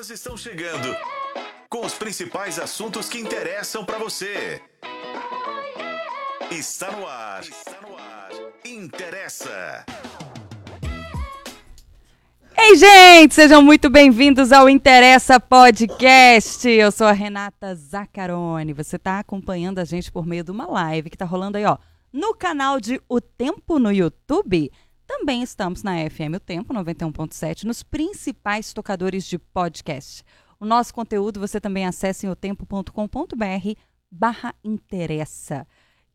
Elas estão chegando com os principais assuntos que interessam para você. Está no ar. Está no ar. Interessa. Ei, gente, sejam muito bem-vindos ao Interessa Podcast. Eu sou a Renata Zaccaroni. Você está acompanhando a gente por meio de uma live que está rolando aí, ó, no canal de O Tempo no YouTube. Também estamos na FM O Tempo 91.7, nos principais tocadores de podcast. O nosso conteúdo você também acessa em otempo.com.br barra interessa.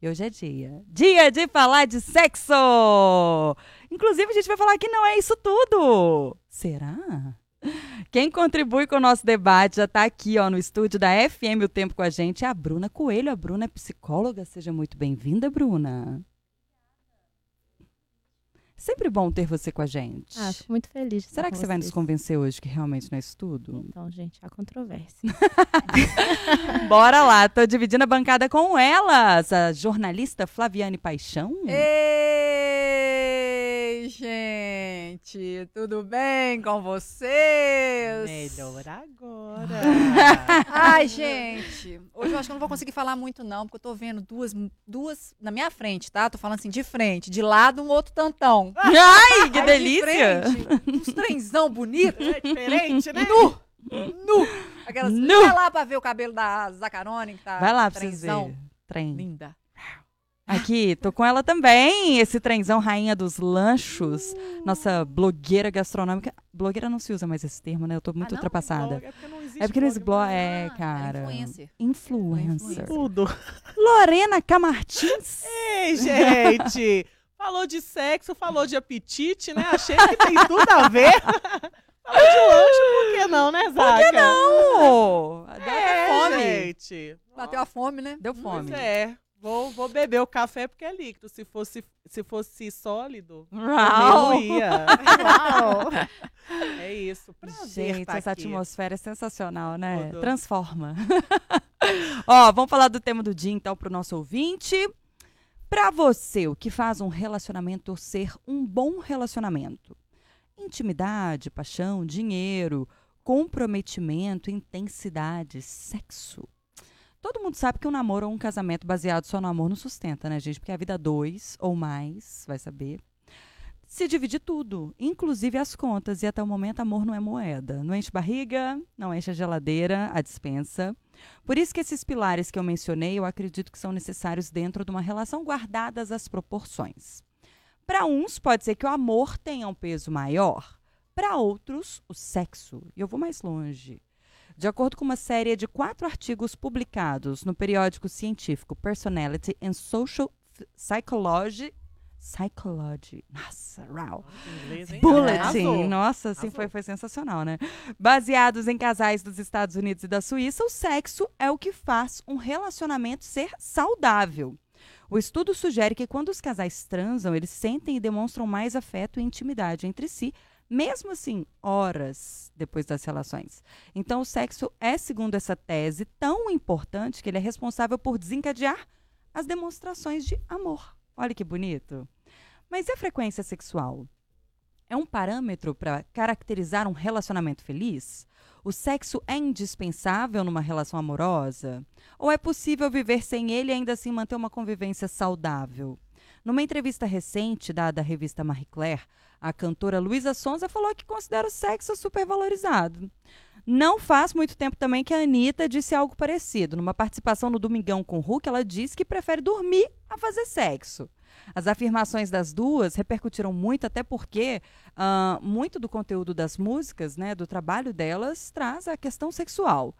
E hoje é dia. Dia de falar de sexo! Inclusive, a gente vai falar que não é isso tudo. Será? Quem contribui com o nosso debate já está aqui ó, no estúdio da FM O Tempo com a gente é a Bruna Coelho. A Bruna é psicóloga. Seja muito bem-vinda, Bruna. Sempre bom ter você com a gente. Ah, fico muito feliz. de estar Será com que você vai nos convencer hoje que realmente não é isso tudo? Então, gente, há controvérsia. Bora lá, tô dividindo a bancada com elas, a jornalista Flaviane Paixão. Ei, gente, tudo bem com vocês? Melhor agora. Ai, gente, hoje eu acho que eu não vou conseguir falar muito não, porque eu tô vendo duas, duas na minha frente, tá? Tô falando assim, de frente, de lado um outro tantão. Ai, que Aí, delícia! De frente, uns trenzão bonito, É diferente, né? nu, nu. Aquelas, Nu. vai lá pra ver o cabelo da Zacarone, que tá Vai lá pra vocês trenzão. verem. Trem. Linda. Aqui, tô com ela também, esse trenzão rainha dos lanchos, nossa blogueira gastronômica. Blogueira não se usa mais esse termo, né? Eu tô muito Ah, não? ultrapassada. É porque não existe É porque blog blog é, Ah, cara. influencer. Influencer. Influencer. Tudo. Lorena Camartins. Ei, gente. Falou de sexo, falou de apetite, né? Achei que tem tudo a ver. falou de lanche, por que não, né, Zaca? Por que não? Deu até É, fome. gente. Bateu a fome, né? Deu Pois fome. é. Vou, vou beber o café porque é líquido. Se fosse, se fosse sólido, Uau. não ia. Uau! É isso. Prazer Gente, tá essa aqui. atmosfera é sensacional, né? Tudo. Transforma. Ó, vamos falar do tema do dia, então, pro nosso ouvinte. Pra você, o que faz um relacionamento ser um bom relacionamento? Intimidade, paixão, dinheiro, comprometimento, intensidade, sexo. Todo mundo sabe que um namoro ou um casamento baseado só no amor não sustenta, né, gente? Porque a vida dois ou mais, vai saber, se divide tudo, inclusive as contas. E até o momento, amor não é moeda. Não enche barriga, não enche a geladeira, a dispensa. Por isso que esses pilares que eu mencionei, eu acredito que são necessários dentro de uma relação guardadas as proporções. Para uns, pode ser que o amor tenha um peso maior. Para outros, o sexo. E eu vou mais longe. De acordo com uma série de quatro artigos publicados no periódico científico Personality and Social Psychology, Psychology, nossa, Inglês, hein? Bulletin. Arrasou. Nossa, assim foi, foi sensacional, né? Baseados em casais dos Estados Unidos e da Suíça, o sexo é o que faz um relacionamento ser saudável. O estudo sugere que quando os casais transam, eles sentem e demonstram mais afeto e intimidade entre si, mesmo assim, horas depois das relações. Então, o sexo é, segundo essa tese, tão importante que ele é responsável por desencadear as demonstrações de amor. Olha que bonito. Mas e a frequência sexual? É um parâmetro para caracterizar um relacionamento feliz? O sexo é indispensável numa relação amorosa? Ou é possível viver sem ele e ainda assim manter uma convivência saudável? Numa entrevista recente dada à revista Marie Claire, a cantora Luísa Sonza falou que considera o sexo supervalorizado. Não faz muito tempo também que a Anitta disse algo parecido. Numa participação no Domingão com Hulk, ela disse que prefere dormir a fazer sexo. As afirmações das duas repercutiram muito, até porque ah, muito do conteúdo das músicas, né, do trabalho delas, traz a questão sexual.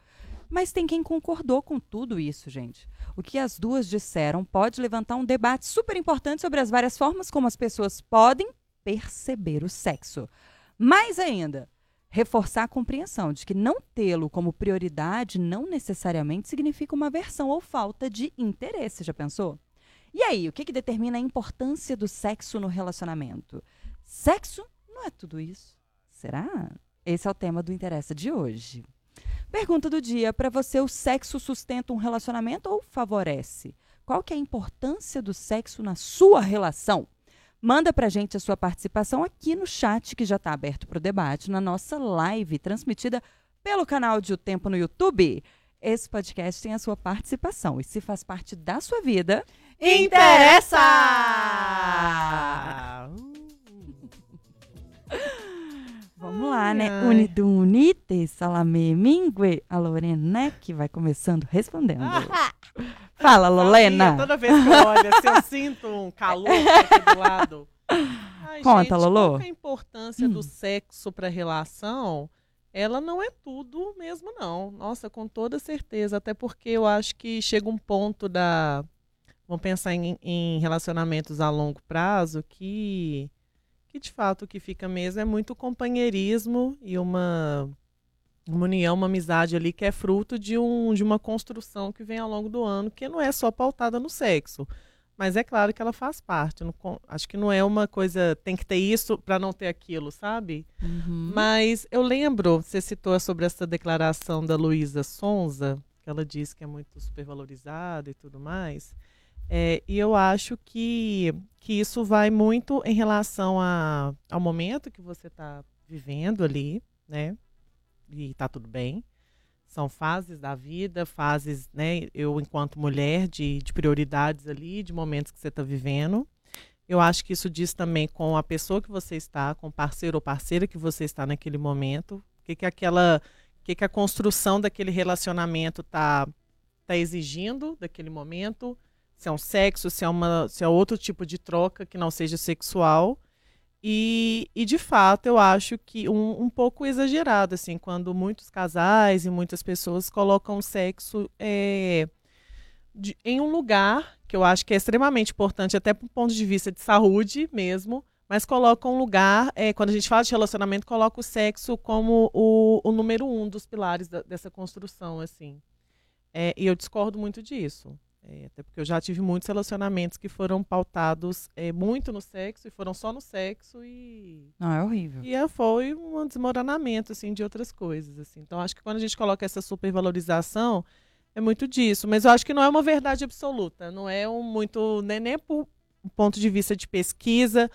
Mas tem quem concordou com tudo isso, gente. O que as duas disseram pode levantar um debate super importante sobre as várias formas como as pessoas podem perceber o sexo. Mais ainda, reforçar a compreensão de que não tê-lo como prioridade não necessariamente significa uma aversão ou falta de interesse. Já pensou? E aí, o que, que determina a importância do sexo no relacionamento? Sexo não é tudo isso. Será? Esse é o tema do Interessa de hoje. Pergunta do dia: para você, o sexo sustenta um relacionamento ou favorece? Qual que é a importância do sexo na sua relação? Manda pra gente a sua participação aqui no chat, que já está aberto para o debate, na nossa live, transmitida pelo canal de O Tempo no YouTube, esse podcast tem a sua participação. E se faz parte da sua vida, Interessa! Né? Ai. Unido unite, salame mingue. A Lorena que vai começando respondendo. Fala, Lorena. Toda vez que eu olho, assim, eu sinto um calor aqui do lado. Ai, Conta, gente, Lolo. Qual é a importância Hum. do sexo para relação? Ela não é tudo mesmo, não. Nossa, com toda certeza. Até porque eu acho que chega um ponto da. Vamos pensar em, em relacionamentos a longo prazo que, que, de fato, o que fica mesmo é muito companheirismo e uma, uma união, uma amizade ali que é fruto de, um, de uma construção que vem ao longo do ano, que não é só pautada no sexo. Mas é claro que ela faz parte. não acho que não é uma coisa, tem que ter isso para não ter aquilo, sabe? Uhum. Mas eu lembro, você citou sobre essa declaração da Luísa Sonza, que ela diz que é muito supervalorizada e tudo mais. É, e eu acho que, que isso vai muito em relação a, ao momento que você está vivendo ali, né? E tá tudo bem. São fases da vida, fases, né? Eu, enquanto mulher, de, de prioridades ali, de momentos que você está vivendo. Eu acho que isso diz também com a pessoa que você está, com o parceiro ou parceira que você está naquele momento. O que, que aquela. O que, que a construção daquele relacionamento está tá exigindo daquele momento. Se é um sexo, se é, uma, se é outro tipo de troca que não seja sexual. E, e de fato, eu acho que um, um pouco exagerado, assim, quando muitos casais e muitas pessoas colocam o sexo é, de- em um lugar que eu acho que é extremamente importante, até do ponto de vista de saúde mesmo, mas coloca um lugar, é, quando a gente fala de relacionamento, coloca o sexo como o, o número um dos pilares da- dessa construção, assim. É, e eu discordo muito disso. É, até porque eu já tive muitos relacionamentos que foram pautados é, muito no sexo e foram só no sexo e Não, é horrível. e é, foi um desmoronamento assim de outras coisas assim. Então acho que quando a gente coloca essa supervalorização é muito disso, mas eu acho que não é uma verdade absoluta, não é um muito nem, nem por ponto de vista de pesquisa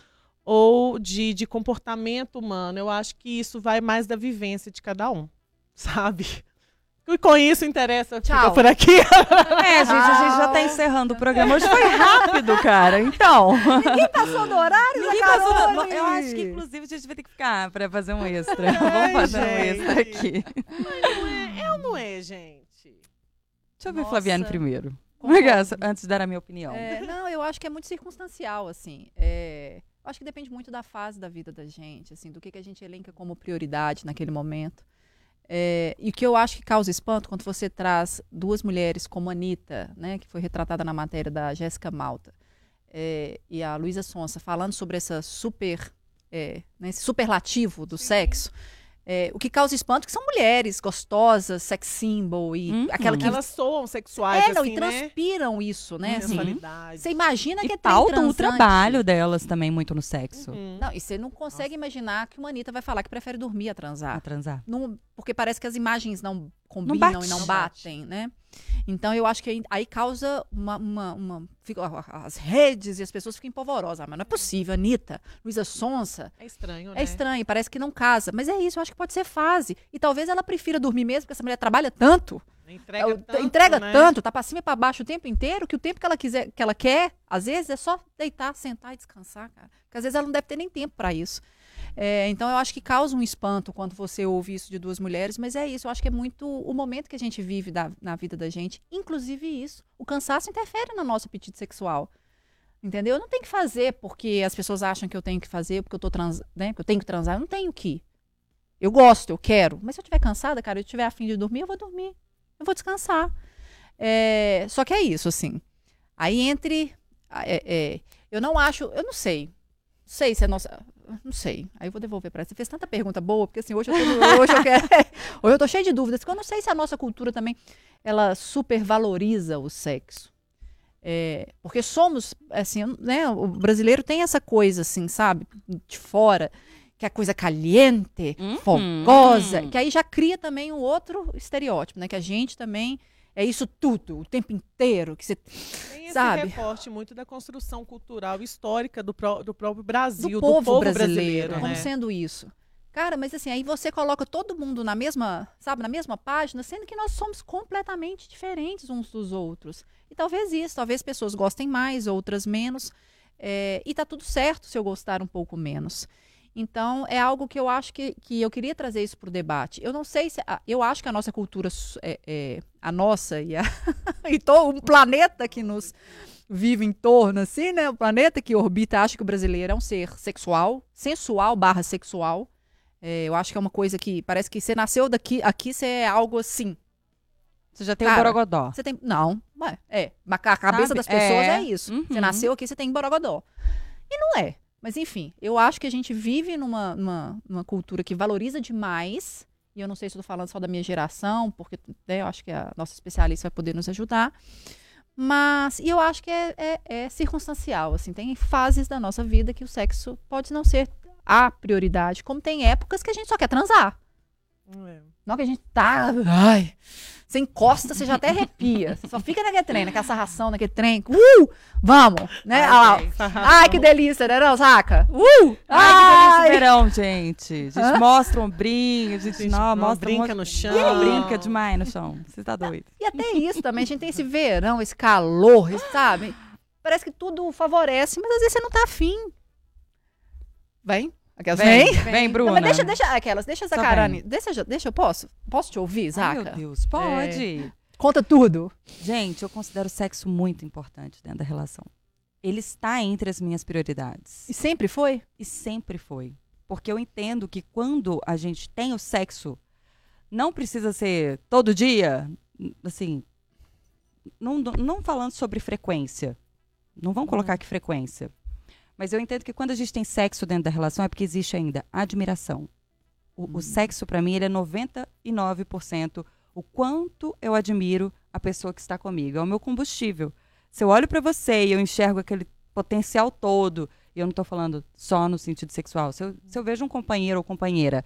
ou de, de comportamento humano. Eu acho que isso vai mais da vivência de cada um, sabe? E com isso interessa fica Tchau. por aqui. É, gente, a gente já tá encerrando o programa. Hoje foi rápido, cara. Então. Ninguém passou do horário, Ninguém passou Eu acho que, inclusive, a gente vai ter que ficar pra fazer um extra. Vamos fazer um gente. extra aqui. não é, é ou não é, gente? Deixa eu ver Nossa. Flaviane primeiro. Concordo. Antes de dar a minha opinião. É, não, eu acho que é muito circunstancial, assim. É, eu acho que depende muito da fase da vida da gente, assim, do que, que a gente elenca como prioridade naquele momento. É, e o que eu acho que causa espanto quando você traz duas mulheres como a Anitta, né, que foi retratada na matéria da Jéssica Malta, é, e a Luísa Sonsa falando sobre essa super, é, né, esse superlativo do sexo. É, o que causa espanto é que são mulheres gostosas, sex symbol e Uhum. aquela que Elas soam sexuais, é, não, assim, e né? transpiram isso, né? assim. Você imagina que é pautam o trabalho delas também muito no sexo. Uhum. Não, e você não consegue imaginar que uma Anitta vai falar que prefere dormir a A transar. transar. Não- porque parece que as imagens não combinam bate. e não Não bate. batem, né? Então eu acho que aí, causa uma. uma, uma- fica- as redes e as pessoas ficam empolvorosas. Ah, mas não é possível, Anitta, Luísa Sonsa. É estranho, né? É estranho, parece que não casa. Mas é isso, eu acho que pode ser fase. E talvez ela prefira dormir mesmo, porque essa mulher trabalha tanto. Entrega É, tanto, entrega né? tanto, tá pra cima e pra baixo o tempo inteiro, que o tempo que ela quiser, que ela quer, às vezes é só deitar, sentar e descansar, cara. Porque às vezes ela não deve ter nem tempo pra isso. É, então eu acho que causa um espanto quando você ouve isso de duas mulheres, mas é isso, eu acho que é muito o momento que a gente vive da- na vida da gente, inclusive isso. O cansaço interfere no nosso apetite sexual. Entendeu? Eu não tenho que fazer porque as pessoas acham que eu tenho que fazer, porque eu tô trans, né? Eu tenho que transar. Eu não tenho que. Eu gosto, eu quero. Mas se eu estiver cansada, cara, eu estiver afim de dormir, eu vou dormir. Eu vou descansar. É, só que é isso, assim. Aí entre. é, é, eu não acho. Eu não sei. Não sei se é nossa. Não sei. Aí eu vou devolver para você. fez tanta pergunta boa, porque assim, hoje eu tô, hoje eu quero, hoje eu tô cheia de dúvidas. Porque eu não sei se a nossa cultura também ela supervaloriza o sexo. É, porque somos, assim, né? O brasileiro tem essa coisa, assim, sabe? De fora, que é a coisa caliente, Uhum. fogosa, que aí já cria também um outro estereótipo, né? Que a gente também é isso tudo, o tempo inteiro, que você Tem esse Sabe? recorte muito da construção cultural histórica do, pró- do próprio Brasil, do do povo, povo brasileiro, brasileiro, como né? sendo isso. Cara, mas assim, aí você coloca todo mundo na mesma, sabe, na mesma página, sendo que nós somos completamente diferentes uns dos outros. E talvez isso, talvez pessoas gostem mais, outras menos. é, e tá tudo certo se eu gostar um pouco menos. Então, é algo que eu acho que, que eu queria trazer isso para o debate. Eu não sei se. a- Eu acho que a nossa cultura, é, é, a nossa e, a, e todo o planeta que nos vive em torno, assim, né? O planeta que orbita acha que o brasileiro é um ser sexual, sensual barra sexual. É, eu acho que é uma coisa que parece que você nasceu daqui, aqui você é algo assim. Você já tem Cara, o Borogodó. Você tem. Não, é. mas A cabeça Sabe? das pessoas é, É. isso. Uhum. Você nasceu aqui, você tem Borogodó. E não é. Mas enfim, eu acho que a gente vive numa, numa, numa cultura que valoriza demais. E eu não sei se eu tô falando só da minha geração, porque né, eu acho que a nossa especialista vai poder nos ajudar. Mas, e eu acho que é, é- é circunstancial, assim, tem fases da nossa vida que o sexo pode não ser a prioridade, como tem épocas que a gente só quer transar. É. Não que a gente tá. Ai. Você encosta, você já até arrepia. Você só fica naquele trem, naquela sarração, naquele trem. Uh! Vamos! Né? Ah, lá. Ai, que delícia, né? Não, saca? Uh! Ai, que delícia Ai! verão, gente. A gente Hã? mostra um ombrinho, a gente, Gente, não, não, mostra um brinca monte- no chão. Não, brinca demais no chão. Você tá doido. E até isso também, a gente tem esse verão, esse calor, esse- sabe? Parece que tudo favorece, mas às vezes você não tá afim. Vem? Aquelas Vem, vem? vem, Não, Bruna. mas deixa, deixa aquelas, deixa carane. Deixa, deixa, eu posso? Posso te ouvir, Ai, Zaca? meu Deus, pode. Conta tudo. Gente, eu considero o sexo muito importante dentro da relação. Ele está entre as minhas prioridades. E sempre foi? E sempre foi. Porque eu entendo que quando a gente tem o sexo, não precisa ser todo dia, assim, não, não falando sobre frequência. Não vamos colocar aqui frequência. Mas eu entendo que quando a gente tem sexo dentro da relação é porque existe ainda admiração. O, o sexo, para mim, ele é 99% o quanto eu admiro a pessoa que está comigo. É o meu combustível. Se eu olho para você e eu enxergo aquele potencial todo, e eu não estou falando só no sentido sexual, se eu, se eu vejo um companheiro ou companheira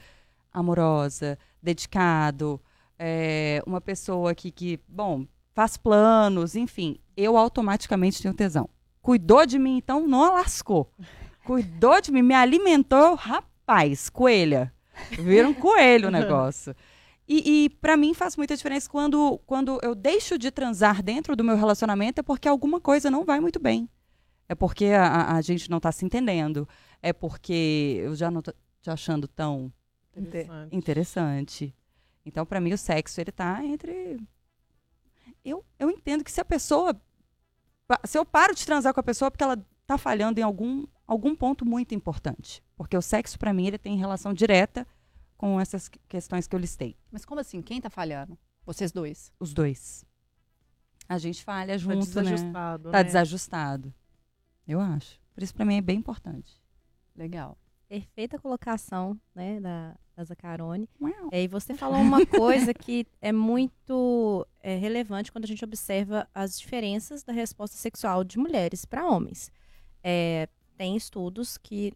amorosa, dedicado, é, uma pessoa que, que, bom, faz planos, enfim, eu automaticamente tenho tesão. Cuidou de mim, então não lascou. Cuidou de mim, me alimentou, rapaz, coelha. Vira um coelho o negócio. E, e para mim faz muita diferença quando, quando eu deixo de transar dentro do meu relacionamento é porque alguma coisa não vai muito bem. É porque a, a- gente não tá se entendendo. É porque eu já não tô te achando tão Interessante. interessante. Então, para mim, o sexo, ele tá entre. Eu, eu entendo que se a pessoa. Se eu paro de transar com a pessoa, é porque ela tá falhando em algum, algum ponto muito importante. Porque o sexo, para mim, ele tem relação direta com essas que- questões que eu listei. Mas como assim? Quem tá falhando? Vocês dois. Os dois. A gente falha Tá junto, né? desajustado. Tá né? desajustado. Eu acho. Por isso, para mim, é bem importante. Legal. Perfeita colocação, né, da, da Zacarone. É, e você falou uma coisa que é muito é, relevante quando a gente observa as diferenças da resposta sexual de mulheres para homens. É, tem estudos que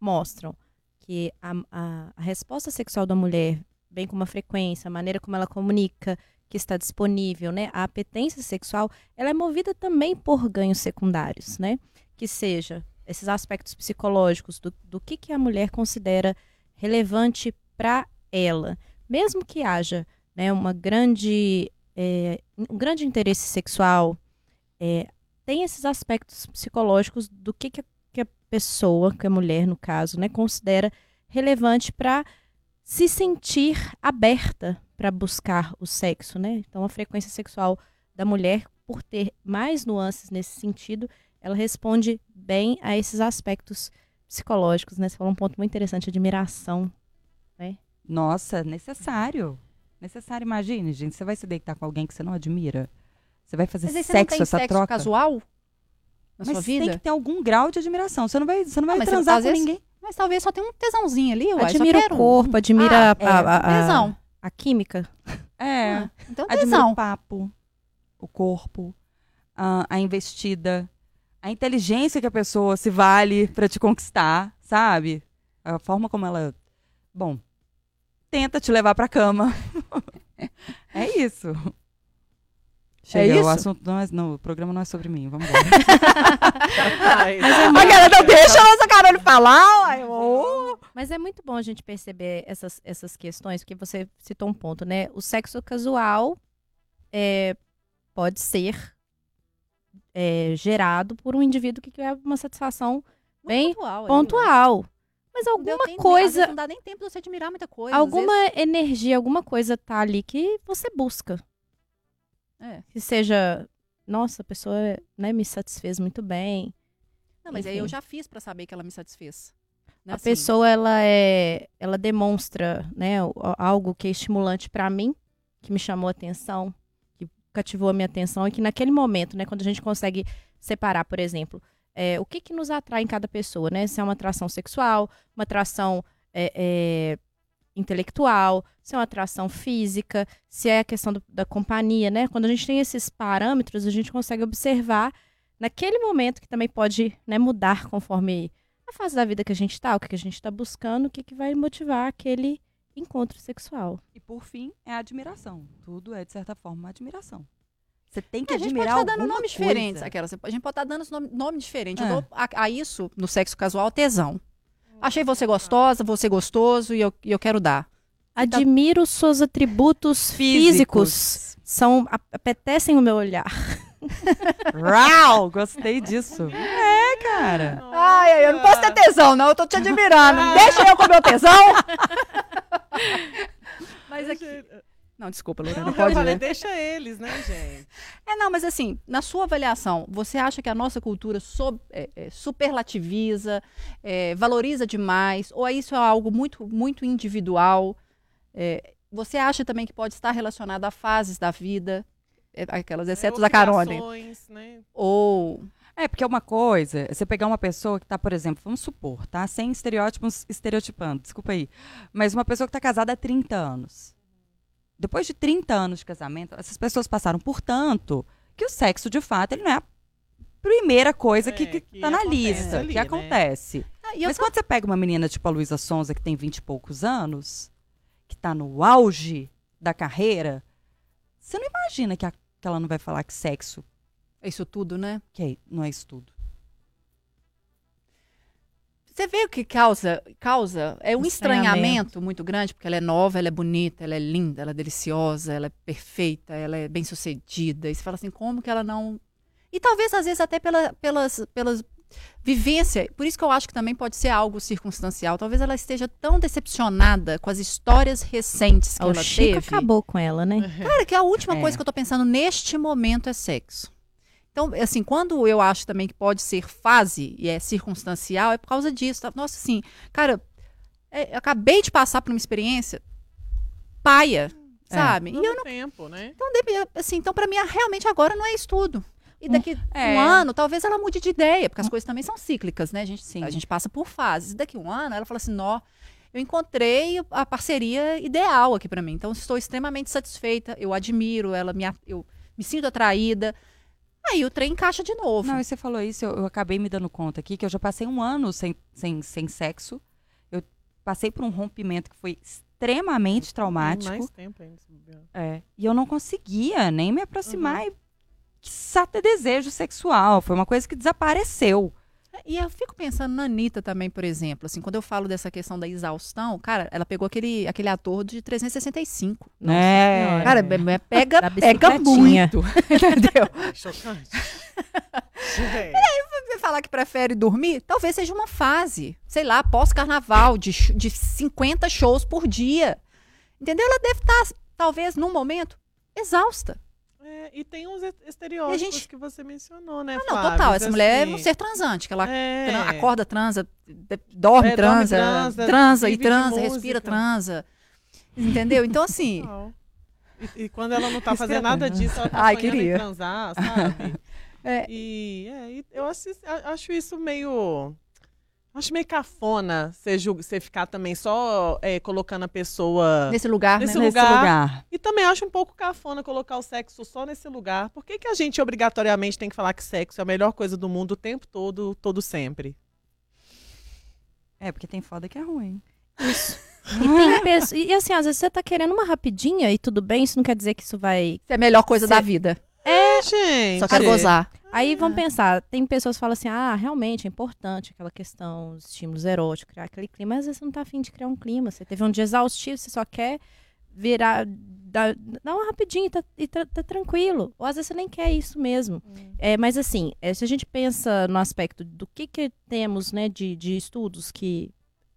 mostram que a, a- a resposta sexual da mulher, bem como a frequência, a maneira como ela comunica, que está disponível, né, a apetência sexual, ela é movida também por ganhos secundários, né? Que seja esses aspectos psicológicos do, do que, que a mulher considera relevante para ela, mesmo que haja né, uma grande, é, um grande interesse sexual, é, tem esses aspectos psicológicos do que, que, a, que a pessoa, que a mulher no caso, né, considera relevante para se sentir aberta para buscar o sexo, né? Então a frequência sexual da mulher, por ter mais nuances nesse sentido, ela responde bem a esses aspectos psicológicos, né? Você falou um ponto muito interessante, admiração. Nossa, necessário. Necessário, imagine, gente. Você vai se deitar com alguém que você não admira? Você vai fazer Mas você sexo, tem essa sexo troca? casual na Mas sua tem vida? que ter algum grau de admiração. Você não vai, você não vai mas você- transar às com vezes- ninguém. Mas talvez só tenha um tesãozinho ali, uai. admira o um. corpo, admira Ah, a, a- a- Tesão. a química. É. Ah, então admira tesão. o papo, o corpo, a, a investida, a inteligência que a pessoa se vale pra te conquistar, sabe? A forma como ela, bom, tenta te levar pra cama. é isso. Chega, isso? o assunto não é, não, o programa não é sobre mim, vamos embora. Ai, A galera não deixa a nossa Carol falar, uai. Ô, Mas é muito bom a gente perceber essas, essas questões, porque você citou um ponto, né? O sexo casual é, pode ser é, gerado por um indivíduo que quer uma satisfação bem pontual. ali, pontual. Mas alguma tempo, coisa, vezes Não dá nem tempo de você admirar muita coisa. alguma energia, alguma coisa tá ali que você busca. vezes- É. Que seja, nossa, a pessoa né, me satisfez muito bem. Não, mas aí eu Enfim. já fiz pra saber que ela me satisfez. Né, a assim, pessoa ela é ela demonstra né algo que é estimulante pra mim que me chamou a atenção cativou a minha atenção e que naquele momento né quando a gente consegue separar por exemplo é, o que que nos atrai em cada pessoa né? Se é uma atração sexual uma atração é, é, intelectual se é uma atração física se é a questão do- da companhia né? Quando a gente tem esses parâmetros a gente consegue observar naquele momento que também pode né, mudar conforme a fase da vida que a gente tá, o que que a gente tá buscando, o que, que vai motivar aquele encontro sexual. E por fim, é a admiração. Tudo é, de certa forma, uma admiração. Você tem que É, a gente pode admirar estar dando alguma nomes coisa. diferentes. Aquelas, a gente pode estar dando nome, nome diferente. Eu É. dou a, a isso, no sexo casual, tesão. Achei você gostosa, você gostoso e eu, e eu quero dar. Admiro seus atributos físicos. São, a- apetecem o meu olhar. Rau! Gostei disso. É, cara. Ai, ai, eu não posso ter tesão, não. Eu tô te admirando. Deixa eu com o meu tesão. Mas aqui. Não, desculpa, Lorena, Não, pode eu falei, deixa eles, né, gente? É, não, mas assim, na sua avaliação, você acha que a nossa cultura so- é, é, superlativiza, é, valoriza demais, ou isso é algo muito, muito individual? É, você acha também que pode estar relacionado a fases da vida, é, aquelas excetos da carona? Obrigações, Né? Ou. É, porque é uma coisa, você pegar uma pessoa que tá, por exemplo, vamos supor, tá? Sem estereótipos, estereotipando, desculpa aí. Mas uma pessoa que tá casada há 30 anos. Depois de 30 anos de casamento, essas pessoas passaram por tanto que o sexo, de fato, ele não é a primeira coisa que, É, que que tá na lista, ali, que né? acontece. Ah, eu Mas quando você pega uma menina tipo a Luísa Sonza, que tem 20 e poucos anos, que tá no auge da carreira, você não imagina que, a- que ela não vai falar que sexo Isso tudo, né? que é- não é isso tudo. Você vê o que causa, causa é um Estranhamento. estranhamento muito grande, porque ela é nova, ela é bonita, ela é linda, ela é deliciosa, ela é perfeita, ela é bem sucedida. E você fala assim, como que ela não. E talvez, às vezes, até pela, pelas, pelas vivência. Por isso que eu acho que também pode ser algo circunstancial. Talvez ela esteja tão decepcionada com as histórias recentes que o ela Chico teve. acabou com ela, né? Cara, que a última É. coisa que eu tô pensando neste momento é sexo. Então, assim, quando eu acho também que pode ser fase e é circunstancial, é por causa disso. tá? Nossa, assim, cara, é, eu acabei de passar por uma experiência paia, É. sabe? Não E eu dá tempo, né? então, assim, então para mim, realmente agora não é estudo. E daqui é. um ano, talvez ela mude de ideia, porque as coisas também são cíclicas, né? A gente, Sim. a gente passa por fases. E daqui um ano, ela fala assim, nó, eu encontrei a parceria ideal aqui para mim. Então, estou extremamente satisfeita, eu admiro ela, me, eu me sinto atraída. Aí o trem encaixa de novo. Não, e você falou isso, eu, eu acabei me dando conta aqui que eu já passei um ano sem, sem, sem sexo. Eu passei por um rompimento que foi extremamente Tem traumático. mais tempo ainda. É, e eu não conseguia nem me aproximar e quiçá ter desejo sexual. Foi uma coisa que desapareceu. E eu fico pensando na Anitta também, por exemplo. Assim, quando eu falo dessa questão da exaustão, cara, ela pegou aquele, aquele ator de 365. né? Senhora. Cara, be- be- pega, pega muito. Entendeu? Chocante. Gente. Você falar que prefere dormir, talvez seja uma fase, sei lá, pós-carnaval, de, de 50 shows por dia. Entendeu? Ela deve estar, talvez, num momento, exausta. É, e tem uns estereótipos gente- que você mencionou, né, Ah, não, total. Essa mulher é Assim, um ser transante, que ela é, acorda, transa, dorme, É, dorme, transa, transa, transa, e transa, respira, transa. Entendeu? Então, assim. E, e quando ela não tá fazendo nada transa. disso, ela tá Ai, queria. transar, sabe? É. E, é, e eu acho isso meio... Acho meio cafona você, julga- você ficar também só é, colocando a pessoa... nesse lugar, Nesse né? Nesse lugar. lugar. E também acho um pouco cafona colocar o sexo só nesse lugar. Por que, que a gente obrigatoriamente tem que falar que sexo é a melhor coisa do mundo o tempo todo, todo sempre? É, porque tem foda que é ruim. E, tem pesso- e, assim, às vezes você tá querendo uma rapidinha e tudo bem, isso não quer dizer que isso vai. Isso é a melhor coisa Cê- da vida. É, gente. Só quero gozar. Aí vamos pensar, tem pessoas que falam assim, ah, realmente é importante aquela questão dos estímulos eróticos, criar aquele clima, mas às vezes você não tá afim de criar um clima, você teve um dia exaustivo, você só quer virar, dar, dar uma rapidinho e tá, e tá- tá tranquilo. Ou às vezes você nem quer isso mesmo. É, mas assim, é, se a gente pensa no aspecto do que, que temos né, de, de estudos que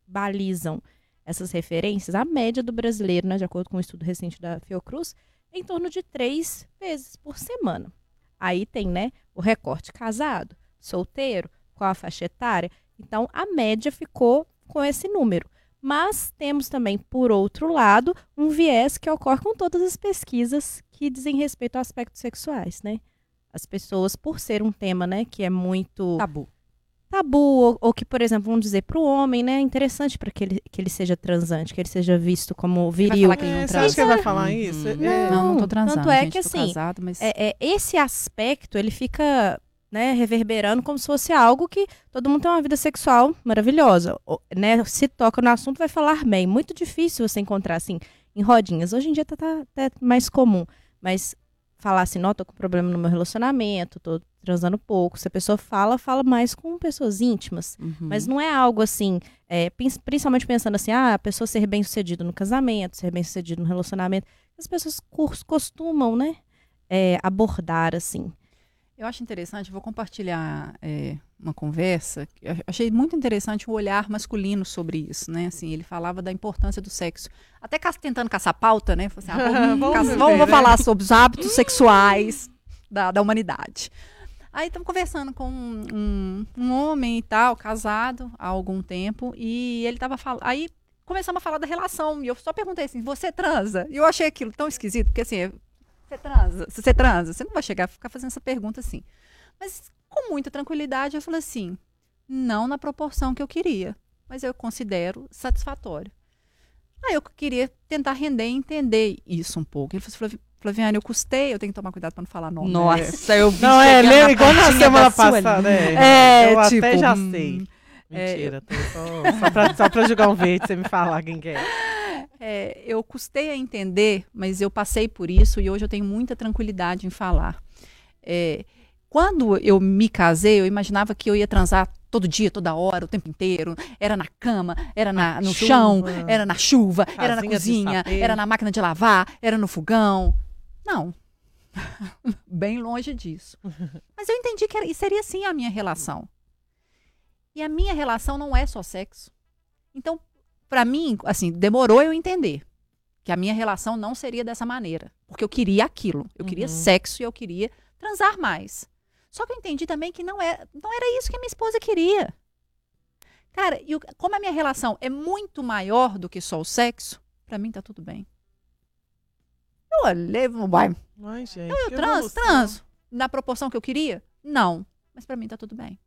balizam essas referências, a média do brasileiro, né, de acordo com um estudo recente da Fiocruz, é em torno de três vezes por semana. Aí tem, né, o recorte casado, solteiro, qual a faixa etária. Então, a média ficou com esse número. Mas temos também, por outro lado, um viés que ocorre com todas as pesquisas que dizem respeito a aspectos sexuais, né? As pessoas, por ser um tema, né, que é muito Tabu. Tabu, ou, ou que, por exemplo, vamos dizer para o homem, né, é interessante para que ele, que ele seja transante, que ele seja visto como viril. falar que ele não É, você acha que ele vai falar isso? Uhum. É, Não, não tô transando. tanto é gente, que, assim, casado, mas É, é, esse aspecto, ele fica né, reverberando como se fosse algo que todo mundo tem uma vida sexual maravilhosa. O- né? Se toca no assunto, vai falar bem. Muito difícil você encontrar, assim, em rodinhas. Hoje em dia tá, tá até mais comum. Mas falar assim, não, tô com problema no meu relacionamento, tô transando pouco. Se a pessoa fala, fala mais com pessoas íntimas. Uhum. Mas não é algo assim, é, prin- principalmente pensando assim, ah, a pessoa ser bem sucedido no casamento, ser bem sucedido no relacionamento. As pessoas cos- costumam, né, é, abordar assim. Eu acho interessante, vou compartilhar é, uma conversa. que Eu achei muito interessante o olhar masculino sobre isso, né? Assim, ele falava da importância do sexo. Até tentando caçar pauta, né? Assim, ah, vamos, Vamos vamos- vamos né? falar sobre os hábitos sexuais da, da humanidade. Aí estamos conversando com um, um- um homem e tal, casado há algum tempo, e ele estava falando. Aí começamos a falar da relação, e eu só perguntei assim: você transa? E eu achei aquilo tão esquisito, porque assim, você transa? Você transa, você não vai chegar a ficar fazendo essa pergunta assim. Mas com muita tranquilidade eu falei assim: não na proporção que eu queria, mas eu considero satisfatório. Aí eu queria tentar render e entender isso um pouco. Ele falou "Flavi- Flaviane, eu custei, eu tenho que tomar cuidado para não falar nome. né? Nossa, eu vi Não, é, chegando lembra igual na semana passada. É, É, eu tipo, até já hum, sei. é, Mentira, tô só, só, pra, só pra jogar um verde, você me falar quem que é. É, eu custei a entender, mas eu passei por isso e hoje eu tenho muita tranquilidade em falar. É, quando eu me casei, eu imaginava que eu ia transar todo dia, toda hora, o tempo inteiro. Era na cama, era na- no chuva. chão, era na chuva, era na cozinha, era na máquina de lavar, era no fogão. Não. Bem longe disso. Mas eu entendi que era, seria assim a minha relação. E a minha relação não é só sexo. Então, para mim, assim, demorou eu entender que a minha relação não seria dessa maneira, porque eu queria aquilo, eu queria Uhum. sexo e eu queria transar mais. Só que eu entendi também que não era, não era isso que a minha esposa queria. Cara, e como a minha relação é muito maior do que só o sexo, pra mim tá tudo bem. Eu olhei, vai, Ai, gente. eu que transo, evolução. transo. Na proporção que eu queria? Não. Mas pra mim tá tudo bem.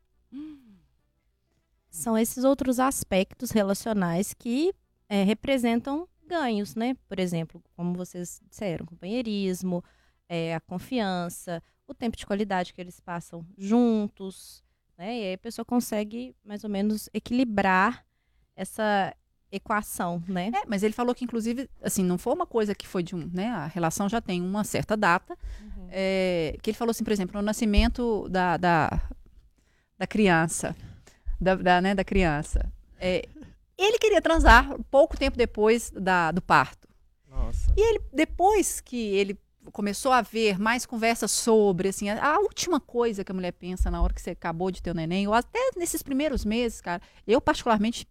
São esses outros aspectos relacionais que é, representam ganhos, né? Por exemplo, como vocês disseram, companheirismo, é, a confiança, o tempo de qualidade que eles passam juntos, né? E aí a pessoa consegue mais ou menos equilibrar essa equação, né? É, mas ele falou que, inclusive, assim, não foi uma coisa que foi de um, né? A relação já tem uma certa data. Uhum. é, que ele falou assim, por exemplo, no nascimento da, da, da criança, da, da, né, da criança. é, ele queria transar pouco tempo depois da, do parto. Nossa. E ele, depois que ele começou a ver mais conversas sobre, assim, a, a última coisa que a mulher pensa na hora que você acabou de ter o neném, ou até nesses primeiros meses, cara, eu particularmente,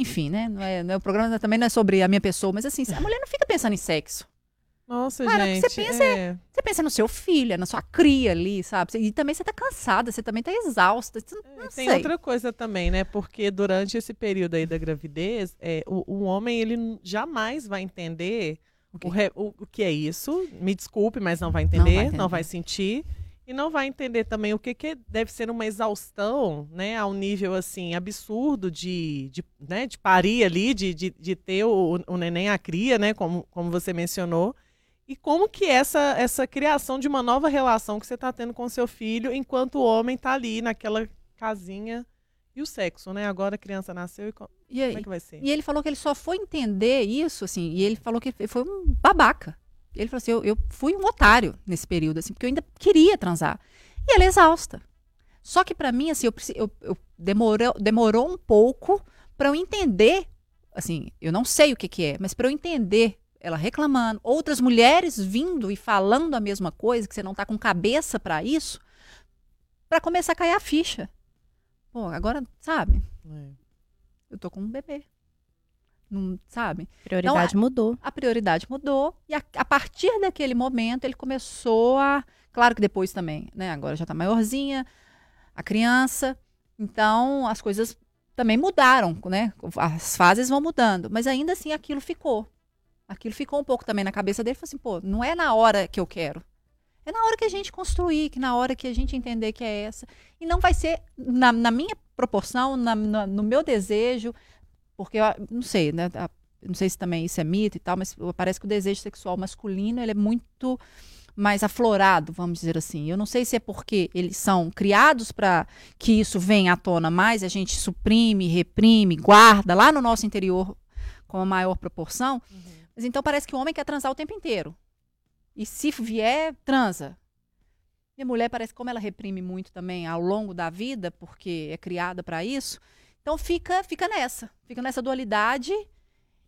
enfim, né, não é, não é- o programa também não é sobre a minha pessoa, mas assim, a mulher não fica pensando em sexo. Nossa, Cara, gente. você pensa é... Você pensa no seu filho, é na sua cria ali, sabe? E também você tá cansada, você também tá exausta. Não, não Tem sei. outra coisa também, né? Porque durante esse período aí da gravidez, é, o, o homem, ele jamais vai entender O o, o- que é isso. Me desculpe, mas não vai entender, não vai, entender. sentir. E não vai entender também o que, que deve ser uma exaustão, né? A um nível, assim, absurdo de, de, né, de parir ali, de, de, de ter o, o neném, a cria, né? Como, como você mencionou. E como que essa essa criação de uma nova relação que você está tendo com seu filho, enquanto o homem está ali naquela casinha e o sexo, né? Agora a criança nasceu e E, como é que vai ser? e ele falou que ele só foi entender isso, assim, e ele falou que foi um babaca. Ele falou assim, eu, eu fui um otário nesse período, assim, porque eu ainda queria transar. E ela é exausta. Só que para mim, assim, eu, eu, eu demorou, demorou um pouco para eu entender, assim, eu não sei o que que é, mas para eu entender ela reclamando, outras mulheres vindo e falando a mesma coisa, que você não tá com cabeça para isso, para começar a cair a ficha. Pô, agora, sabe? É. Eu tô com um bebê. Não, sabe? Prioridade mudou. a prioridade mudou e a, a partir daquele momento ele começou a, claro que depois também, né? Agora já tá maiorzinha, a criança, então as coisas também mudaram, né? As fases vão mudando, mas ainda assim aquilo ficou. Aquilo ficou um pouco também na cabeça dele, falou assim, pô, não é na hora que eu quero. É na hora que a gente construir, que na hora que a gente entender que é essa. E não vai ser na, na minha proporção, na- na- no meu desejo, porque não sei, né? não sei se também isso é mito e tal, mas parece que o desejo sexual masculino ele é muito mais aflorado, vamos dizer assim. Eu não sei se é porque eles são criados para que isso venha à tona mais, a gente suprime, reprime, guarda lá no nosso interior com a maior proporção. Mas então parece que o homem quer transar o tempo inteiro. E se vier, transa. E a mulher parece como ela reprime muito também ao longo da vida, porque é criada para isso, então fica, fica nessa, fica nessa dualidade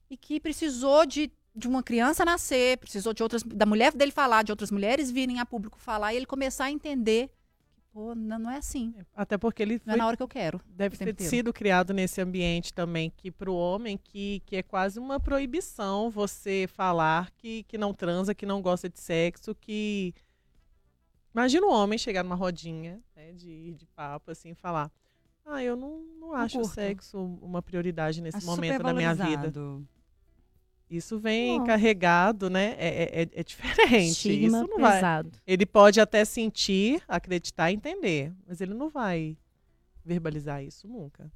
e que precisou de, de uma criança nascer, precisou de outras, da mulher dele falar, de outras mulheres virem a público falar e ele começar a entender que, pô, não, é assim, Até porque ele é foi na hora que eu quero. Deve o ter inteiro. sido criado nesse ambiente também, que para o homem que, que é quase uma proibição você falar que, que não transa, que não gosta de sexo, que. Imagina um homem chegar numa rodinha né, de, de papo assim falar. Ah, eu não, não acho o sexo uma prioridade nesse Acho momento da minha vida. Isso vem Não. carregado, né? É, é, é diferente. Estigma Isso não vai. pesado. Ele pode até sentir, acreditar e entender, mas ele não vai verbalizar isso nunca.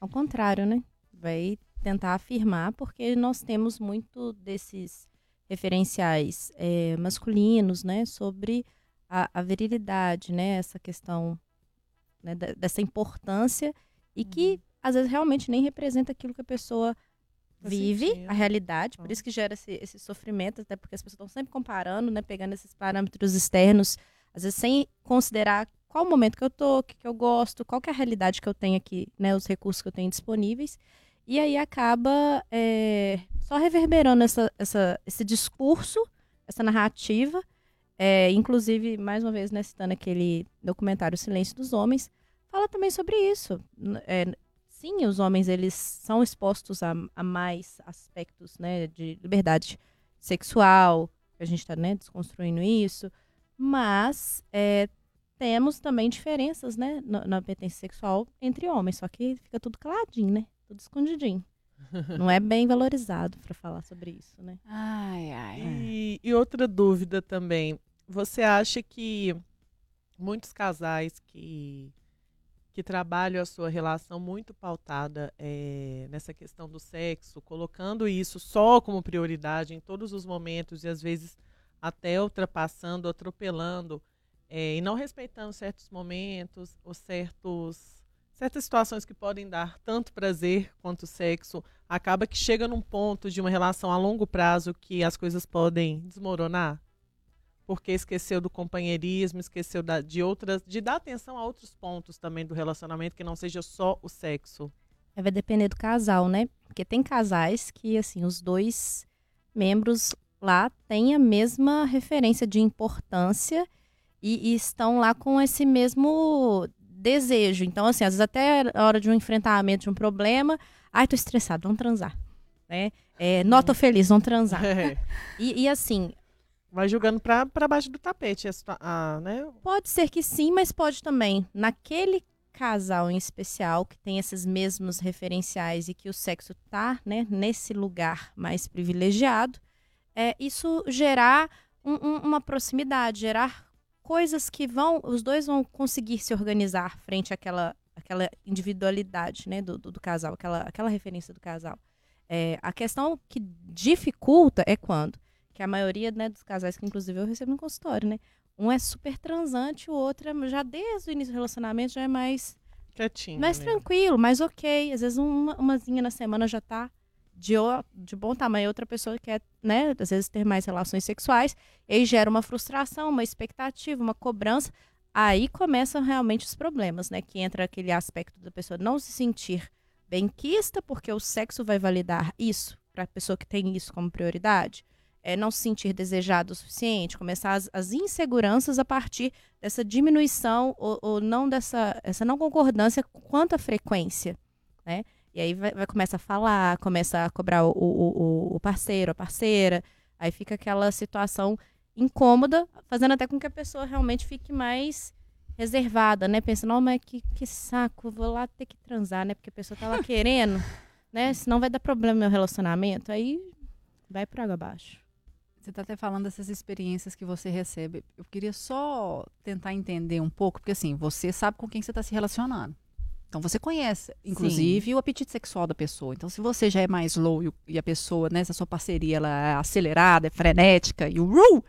Ao contrário, né? Vai tentar afirmar, porque nós temos muito desses referenciais eh, masculinos, né? Sobre a, a virilidade, né? Essa questão né, dessa importância e que às vezes realmente nem representa aquilo que a pessoa Tá vive, a realidade, por isso que gera esse, esse sofrimento, até porque as pessoas estão sempre comparando, né? Pegando esses parâmetros externos, às vezes sem considerar qual o momento que eu tô, o que, que eu gosto, qual que é a realidade que eu tenho aqui, né? Os recursos que eu tenho disponíveis. E aí acaba é, só reverberando essa, essa, esse discurso, essa narrativa. É, inclusive, mais uma vez, né, citando aquele documentário Silêncio dos Homens, fala também sobre isso. É, sim, os homens eles são expostos a, a mais aspectos né, de liberdade sexual, a gente está né, desconstruindo isso, mas é, temos também diferenças né, na, na pertença sexual entre homens, só que fica tudo caladinho, né? Tudo escondidinho. Não é bem valorizado para falar sobre isso, né? Ai, ai. E, e outra dúvida também. Você acha que muitos casais que, que trabalham a sua relação muito pautada eh, nessa questão do sexo, colocando isso só como prioridade em todos os momentos e às vezes até ultrapassando, atropelando eh, e não respeitando certos momentos ou certos certas situações que podem dar tanto prazer quanto sexo, acaba que chega num ponto de uma relação a longo prazo que as coisas podem desmoronar? Porque esqueceu do companheirismo, esqueceu da- de outras, de dar atenção a outros pontos também do relacionamento que não seja só o sexo. Aí Vai depender do casal, né? Porque tem casais que, assim, os dois membros lá têm a mesma referência de importância e, e estão lá com esse mesmo desejo. Então, assim, às vezes até a hora de um enfrentamento, de um problema, ai, tô estressado, vamos transar, né? É, nota feliz, vamos transar. É. E, e, assim, Vai jogando pra baixo do tapete, a, a, né? Pode ser que sim, mas pode também. Naquele casal em especial que tem esses mesmos referenciais e que o sexo tá, né, nesse lugar mais privilegiado, é isso gerar um- um- uma proximidade, gerar coisas que vão, os dois vão conseguir se organizar frente àquela, àquela individualidade, né, do, do, do casal, aquela, aquela referência do casal. É, a questão que dificulta é quando, que a maioria né, dos casais que inclusive eu recebo no consultório, né, um é super transante, o outro é, já desde o início do relacionamento já é mais, Quietinho. mais né? tranquilo, mais ok. Às vezes uma, umazinha na semana já tá de, de bom tamanho. Outra pessoa quer, né, às vezes ter mais relações sexuais. E aí gera uma frustração, uma expectativa, uma cobrança. aí começam realmente os problemas, né? Que entra aquele aspecto da pessoa não se sentir benquista, porque o sexo vai validar isso para a pessoa que tem isso como prioridade. É não se sentir desejado o suficiente, começar as, as inseguranças a partir dessa diminuição ou, ou, não dessa essa não concordância quanto à frequência, né? E aí vai, vai começa a falar, começa a cobrar o, o, o parceiro, a parceira, aí fica aquela situação incômoda, fazendo até com que a pessoa realmente fique mais reservada, né? Pensando, não, mas que, que saco, vou lá ter que transar, né? Porque a pessoa tá lá querendo, né? Senão vai dar problema no meu relacionamento. Aí vai por água abaixo. Você está até falando dessas experiências que você recebe. Eu queria só tentar entender um pouco, porque assim, você sabe com quem você está se relacionando. Então você conhece, inclusive, Sim. o apetite sexual da pessoa. Então, se você já é mais low e, a pessoa, né, sua parceria, ela é acelerada, é frenética e o uh,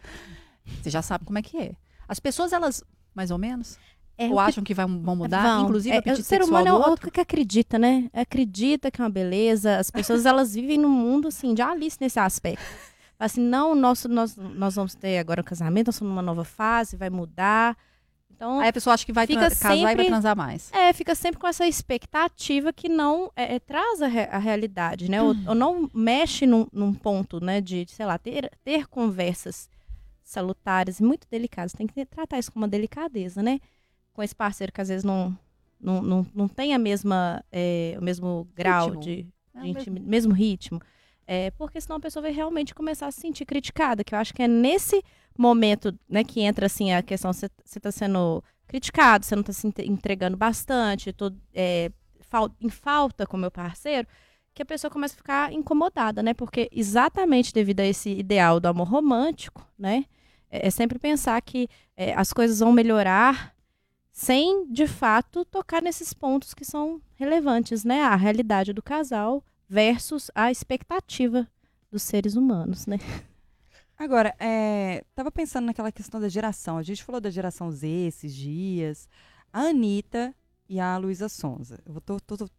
você já sabe como é que é. As pessoas, elas mais ou menos? É, ou acham que vai, vão mudar, vão. inclusive é, o apetite o ser humano é o outro que acredita, né? Acredita que é uma beleza. As pessoas elas vivem num mundo assim de Alice nesse aspecto. Assim, não, nosso, nós, nós vamos ter agora um casamento, nós estamos numa nova fase, vai mudar. Então, Aí a pessoa acha que vai fica casar sempre, e vai transar mais. É, fica sempre com essa expectativa que não é, é, traz a, re, a, realidade, né? Ou, ou, não mexe num, num, ponto, né? De, sei lá, ter, ter conversas salutares, muito delicadas. Tem que tratar isso com uma delicadeza, né? Com esse parceiro que às vezes não, não, não, não tem a mesma, é, o mesmo grau ritmo. de, é de é mesmo. mesmo ritmo. É, porque senão a pessoa vai realmente começar a se sentir criticada, que eu acho que é nesse momento né, que entra assim a questão, você está sendo criticado, você não está se entregando bastante, tô é, fal em falta com meu parceiro, que a pessoa começa a ficar incomodada, né? Porque exatamente devido a esse ideal do amor romântico, né? é, é sempre pensar que é, as coisas vão melhorar sem, de fato, tocar nesses pontos que são relevantes, né? A realidade do casal versus a expectativa dos seres humanos, né? Agora, é, tava pensando naquela questão da geração. A gente falou da geração Z esses dias. A Anitta e a Luísa Sonza. Eu tô, tô, tô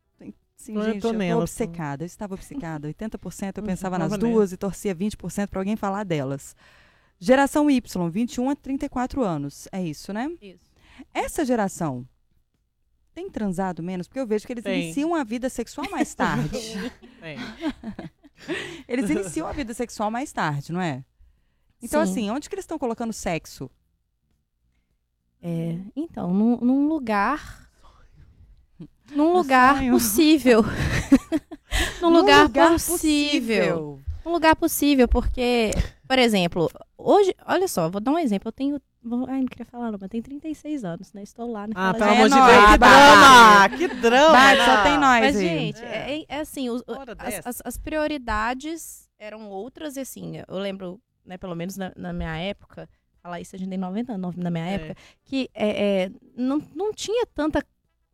Sim, eu gente, tô eu tô obcecada. Eu estava obcecada. 80% eu pensava nas duas e torcia 20% para alguém falar delas. Geração Y, 21 a 34 anos. É isso, né? Isso. Essa geração tem transado menos? Porque eu vejo que eles tem. iniciam a vida sexual mais tarde. tem. eles iniciam a vida sexual mais tarde, não é? Então, Sim. assim, onde que eles estão colocando sexo? É, então, num, num lugar. Num lugar possível. num, lugar, lugar possível. possível. Um lugar possível, porque, por exemplo, hoje, olha só, vou dar um exemplo. Eu tenho. Ai, não queria falar, não, mas tenho 36 anos, né? Estou lá Ah, pelo amor de Deus, que drama! Que drama! Só tem nós Mas, aí. gente, é, é assim, os, as, as, as, prioridades eram outras, e assim, eu lembro, né, pelo menos na, na minha época, falar isso, a gente tem 90 anos na minha é. época, que é, é, não, não tinha tanta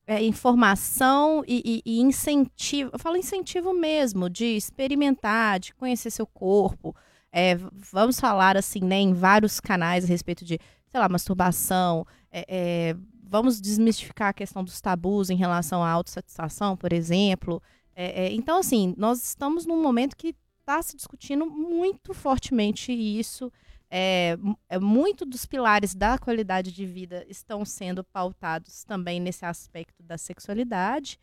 é, informação e, e, e, incentivo, eu falo incentivo mesmo, de experimentar, de conhecer seu corpo. É, vamos falar assim, né, em vários canais a respeito de, sei lá, masturbação. É, é vamos desmistificar a questão dos tabus em relação à autossatisfação, por exemplo. É, é, então, assim, nós estamos num momento que está se discutindo muito fortemente isso é, é, muito dos pilares da qualidade de vida estão sendo pautados também nesse aspecto da sexualidade.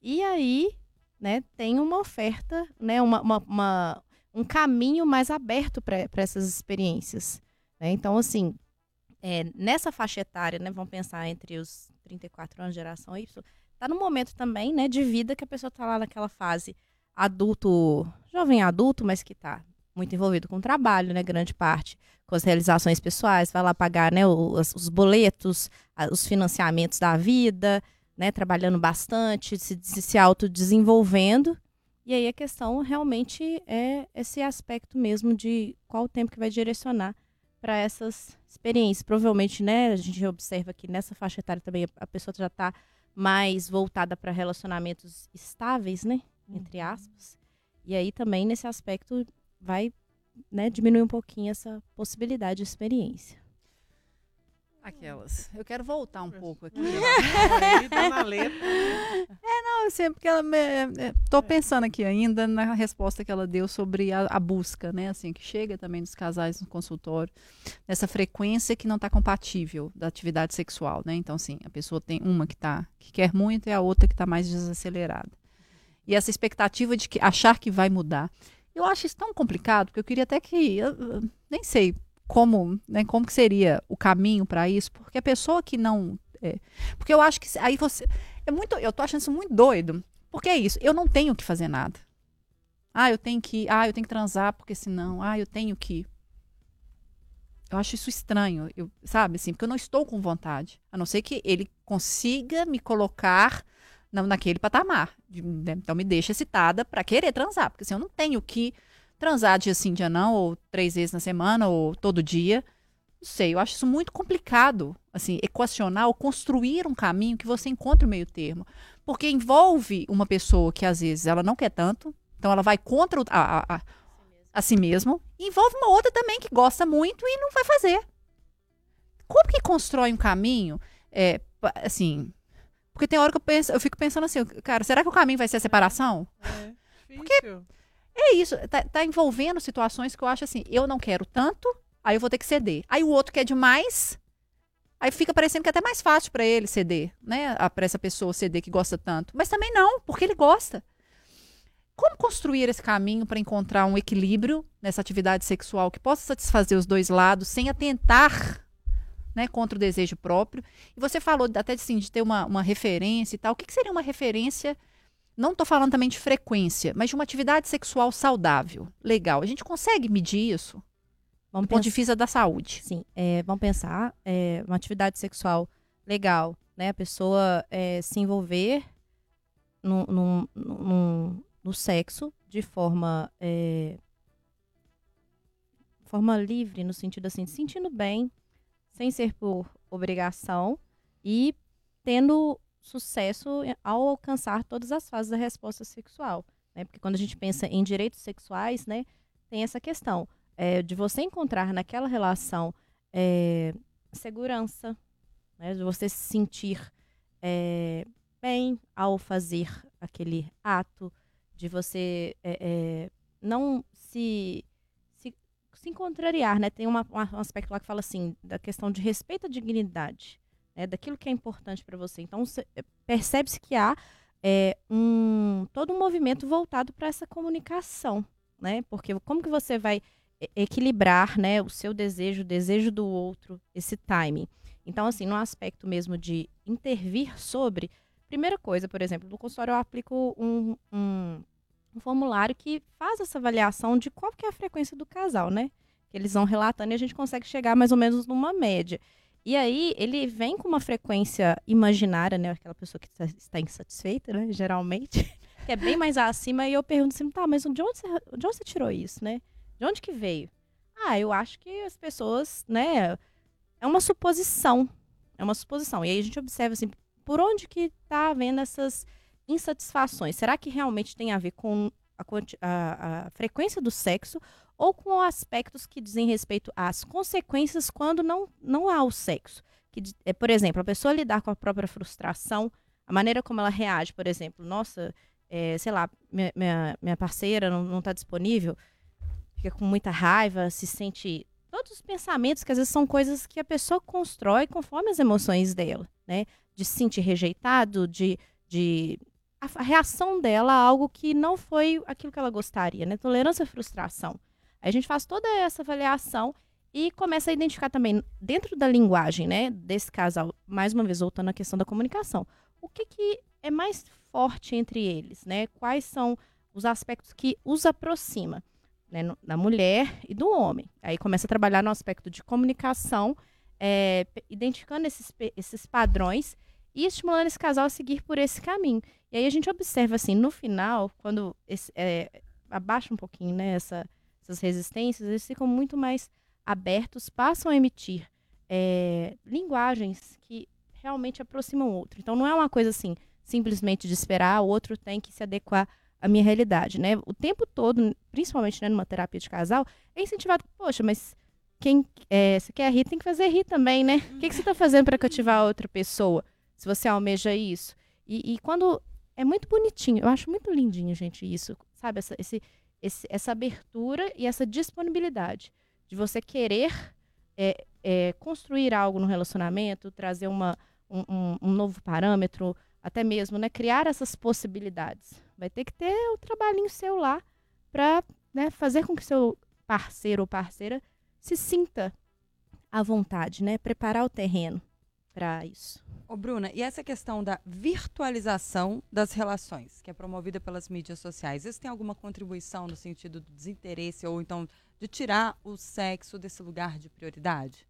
E aí, né, tem uma oferta, né, uma, uma, uma um caminho mais aberto para essas experiências. Né? Então, assim, é, nessa faixa etária, né, vamos pensar entre os 34 anos, geração Y, está no momento também né, de vida que a pessoa está lá naquela fase adulto, jovem adulto, mas que está muito envolvido com o trabalho, né? Grande parte com as realizações pessoais, vai lá pagar né, os, os boletos, os financiamentos da vida, né? Trabalhando bastante, se, se autodesenvolvendo. E aí a questão realmente é esse aspecto mesmo de qual o tempo que vai direcionar para essas experiências. Provavelmente, né, a gente observa que nessa faixa etária também a pessoa já está mais voltada para relacionamentos estáveis, né, entre uhum. aspas. E aí também nesse aspecto vai né, diminuir um pouquinho essa possibilidade de experiência. Aquelas. Eu quero voltar um pouco aqui. é, não, assim, é porque ela me, é, é, tô pensando aqui ainda na resposta que ela deu sobre a, a busca, né? Assim, que chega também dos casais no consultório, nessa frequência que não está compatível da atividade sexual, né? Então, assim, a pessoa tem uma que tá, que quer muito e a outra que está mais desacelerada. E essa expectativa de que achar que vai mudar. Eu acho isso tão complicado, porque eu queria até que. Eu, eu nem sei como, né, como que seria o caminho para isso, porque a pessoa que não. É, porque eu acho que aí você. É muito, eu tô achando isso muito doido. Porque é isso, eu não tenho que fazer nada. Ah, eu tenho que, ah, eu tenho que transar porque senão, ah, eu tenho que. Eu acho isso estranho, eu, sabe assim, porque eu não estou com vontade, a não ser que ele consiga me colocar na, naquele patamar. Né, então me deixa excitada para querer transar, porque assim, eu não tenho que transar dia sim, dia não, ou três vezes na semana, ou todo dia. Não sei, eu acho isso muito complicado, assim, equacionar ou construir um caminho que você encontre o meio termo. Porque envolve uma pessoa que às vezes ela não quer tanto, então ela vai contra o, a, a, a si mesmo, e envolve uma outra também que gosta muito e não vai fazer. Como que constrói um caminho, é, assim, porque tem hora que eu, penso, eu fico pensando assim, cara, será que o caminho vai ser a separação? É, Porque é isso, tá, tá envolvendo situações que eu acho assim, eu não quero tanto, Aí eu vou ter que ceder. Aí o outro quer demais. Aí fica parecendo que é até mais fácil para ele ceder, né? Para essa pessoa ceder que gosta tanto. Mas também não, porque ele gosta. Como construir esse caminho para encontrar um equilíbrio nessa atividade sexual que possa satisfazer os dois lados sem atentar né, contra o desejo próprio? E você falou até assim, de ter uma, uma referência e tal. O que, que seria uma referência? Não estou falando também de frequência, mas de uma atividade sexual saudável, legal. A gente consegue medir isso? Vamos do ponto de vista da saúde. Sim, é, vamos pensar, é, uma atividade sexual legal, né? A pessoa é, se envolver no, no, no, no, sexo de forma, é, forma livre, no sentido assim, se sentindo bem, sem ser por obrigação e tendo sucesso ao alcançar todas as fases da resposta sexual. Né? Porque quando a gente pensa em direitos sexuais, né, tem essa questão é, de você encontrar naquela relação é, segurança, né, de você se sentir é, bem ao fazer aquele ato, de você é, é, não se, se, contrariar, né? Tem uma, um aspecto lá que fala assim, da questão de respeito à dignidade, né, daquilo que é importante para você. Então, é, percebe-se que há um, todo um movimento voltado para essa comunicação, né? Porque como que você vai equilibrar, né, o seu desejo, o desejo do outro, esse timing. Então, assim, no aspecto mesmo de intervir sobre, primeira coisa, por exemplo, no consultório eu aplico um, um, um formulário que faz essa avaliação de qual que é a frequência do casal, né? Que eles vão relatando e a gente consegue chegar mais ou menos numa média. E aí, ele vem com uma frequência imaginária, né? Aquela pessoa que está insatisfeita, né? Geralmente, que é bem mais acima. E eu pergunto assim, tá, mas de onde você, de onde você tirou isso, né? De onde que veio? Ah, eu acho que as pessoas, né? É uma suposição. É uma suposição. E aí a gente observa assim, por onde que está havendo essas insatisfações? Será que realmente tem a ver com a, a, a, frequência do sexo ou com aspectos que dizem respeito às consequências quando não, não há o sexo? Que, é, por exemplo, a pessoa lidar com a própria frustração, a maneira como ela reage, por exemplo, nossa, é, sei lá, minha, minha, minha parceira não está disponível, fica com muita raiva, se sente. Todos os pensamentos, que às vezes são coisas que a pessoa constrói conforme as emoções dela, né? De se sentir rejeitado, de. de a, reação dela a algo que não foi aquilo que ela gostaria, né? Tolerância à frustração. A gente faz toda essa avaliação e começa a identificar também, dentro da linguagem, né, desse casal, mais uma vez voltando à questão da comunicação, o que, que é mais forte entre eles, né? Quais são os aspectos que os aproxima né, da mulher e do homem. Aí começa a trabalhar no aspecto de comunicação, é, identificando esses, esses padrões e estimulando esse casal a seguir por esse caminho. E aí a gente observa assim, no final, quando esse, é, abaixa um pouquinho né, essa, essas resistências, eles ficam muito mais abertos, passam a emitir é, linguagens que realmente aproximam o outro. Então não é uma coisa assim, simplesmente de esperar, o outro tem que se adequar a minha realidade, né? O tempo todo, principalmente né, numa terapia de casal, é incentivado, poxa, mas quem é, você quer rir tem que fazer rir também, né? O que, que você está fazendo para cativar a outra pessoa, se você almeja isso? E, e, quando é muito bonitinho. Eu acho muito lindinho, gente, isso. Sabe, essa, esse, esse- essa abertura e essa disponibilidade de você querer é, é, construir algo no relacionamento, trazer uma, um, um- um novo parâmetro, até mesmo, né? Criar essas possibilidades. Vai ter que ter o trabalhinho seu lá para fazer com que seu parceiro ou parceira se sinta à vontade, né? Preparar o terreno para isso. Ô, Bruna, e essa questão da virtualização das relações, que é promovida pelas mídias sociais, isso tem alguma contribuição no sentido do desinteresse ou então de tirar o sexo desse lugar de prioridade?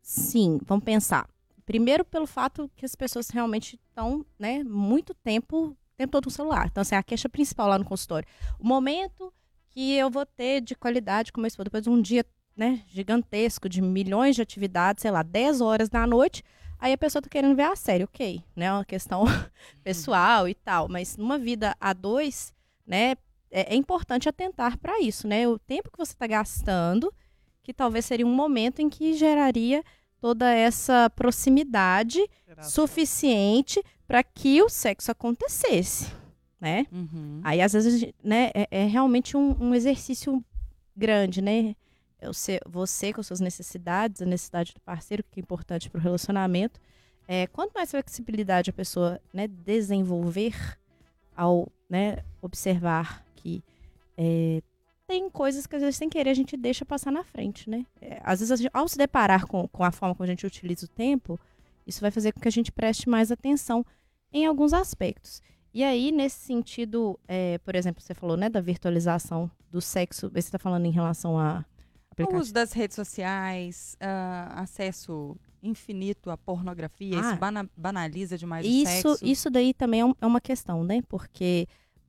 Sim, vamos pensar. Primeiro pelo fato que as pessoas realmente estão, né, muito tempo, o tempo todo no celular. Então, assim, a queixa principal lá no consultório. O momento que eu vou ter de qualidade com meu esposo, depois de um dia, né, gigantesco, de milhões de atividades, sei lá, 10 horas da noite, aí a pessoa tá querendo ver a série, ok, né, é uma questão pessoal e tal, mas numa vida a dois, né, é, é importante atentar para isso, né, o tempo que você está gastando, que talvez seria um momento em que geraria toda essa proximidade suficiente para que o sexo acontecesse, né? Uhum. Aí, às vezes, né, é, é realmente um, um exercício grande, né? Ser- você com suas necessidades, a necessidade do parceiro, que é importante para o relacionamento. É, quanto mais flexibilidade a pessoa né, desenvolver ao né, observar que é, tem coisas que, às vezes, sem querer, a gente deixa passar na frente, né? É, às vezes, gente- ao se deparar com, com a forma como a gente utiliza o tempo, isso vai fazer com que a gente preste mais atenção em alguns aspectos. E aí, nesse sentido, é, por exemplo, você falou, né, da virtualização do sexo. Você está falando em relação a O aplicativo? uso das redes sociais, ah, acesso infinito à pornografia, Ah. isso bana- banaliza demais o Isso, sexo. isso daí também é, é uma questão, né? Porque,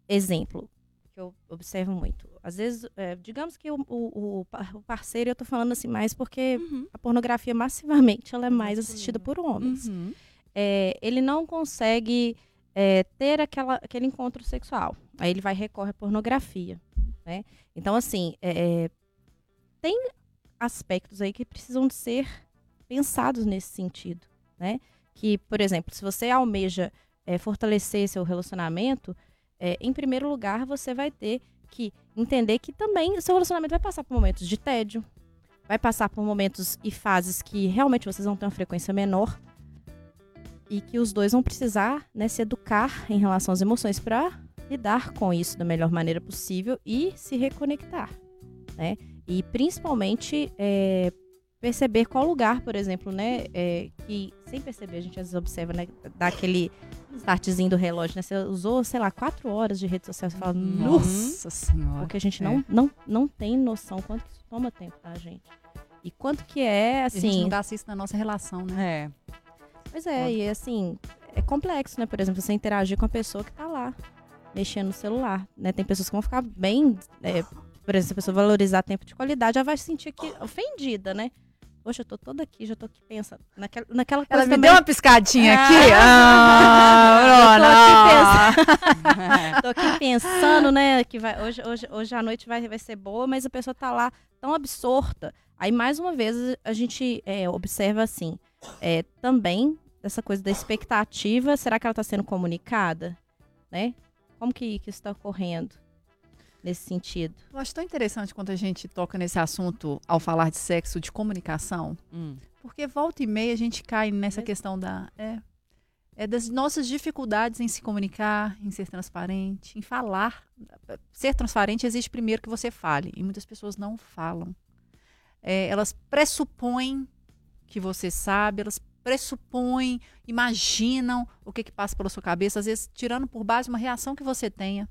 exemplo, que eu observo muito. Às vezes, é, digamos que o, o- o par- o parceiro, eu tô falando assim mais porque Uhum. a pornografia massivamente ela é mais assistida por homens. Uhum. é, ele não consegue é, ter aquela, aquele encontro sexual. Aí ele vai e recorre à pornografia. Né? Então, assim, é, é, tem aspectos aí que precisam de ser pensados nesse sentido. Né? Que, por exemplo, se você almeja é, fortalecer seu relacionamento, é, em primeiro lugar, você vai ter que entender que também seu relacionamento vai passar por momentos de tédio, vai passar por momentos e fases que realmente vocês vão ter uma frequência menor e que os dois vão precisar né, se educar em relação às emoções para lidar com isso da melhor maneira possível e se reconectar, né? E principalmente é, perceber qual lugar, por exemplo, né, é, que sem perceber a gente às vezes observa, né, dá aquele startzinho do relógio, né? Você usou, sei lá, quatro horas de rede social, você fala, nossa, senhora. porque a gente É. não, não, não tem noção quanto que isso toma tempo, tá, gente? E quanto que é, a gente assim, não gasta isso na nossa relação, né? É. Pois é, e assim, é complexo, né? Por exemplo, você interagir com a pessoa que tá lá, mexendo no celular, né? Tem pessoas que vão ficar bem, é, por exemplo, se a pessoa valorizar tempo de qualidade, ela vai se sentir aqui ofendida, né? Poxa, eu tô toda aqui, já tô aqui pensando. Naquela, naquela coisa Ela me também. deu uma piscadinha Ah. aqui. Ah, Eu tô aqui Bruna. Tô aqui pensando, né, que vai, hoje, hoje, hoje a noite vai, vai ser boa, mas a pessoa tá lá tão absorta. Aí, mais uma vez, a gente é, observa assim, é, também essa coisa da expectativa, será que ela está sendo comunicada? Né? Como que, que isso está ocorrendo nesse sentido? Eu acho tão interessante quando a gente toca nesse assunto ao falar de sexo, de comunicação, Hum. porque volta e meia a gente cai nessa Mesmo. questão da. É, é das nossas dificuldades em se comunicar, em ser transparente, em falar. Ser transparente exige primeiro que você fale, e muitas pessoas não falam. É, elas pressupõem que você sabe, elas pressupõem, imaginam o que, que passa pela sua cabeça, às vezes tirando por base uma reação que você tenha.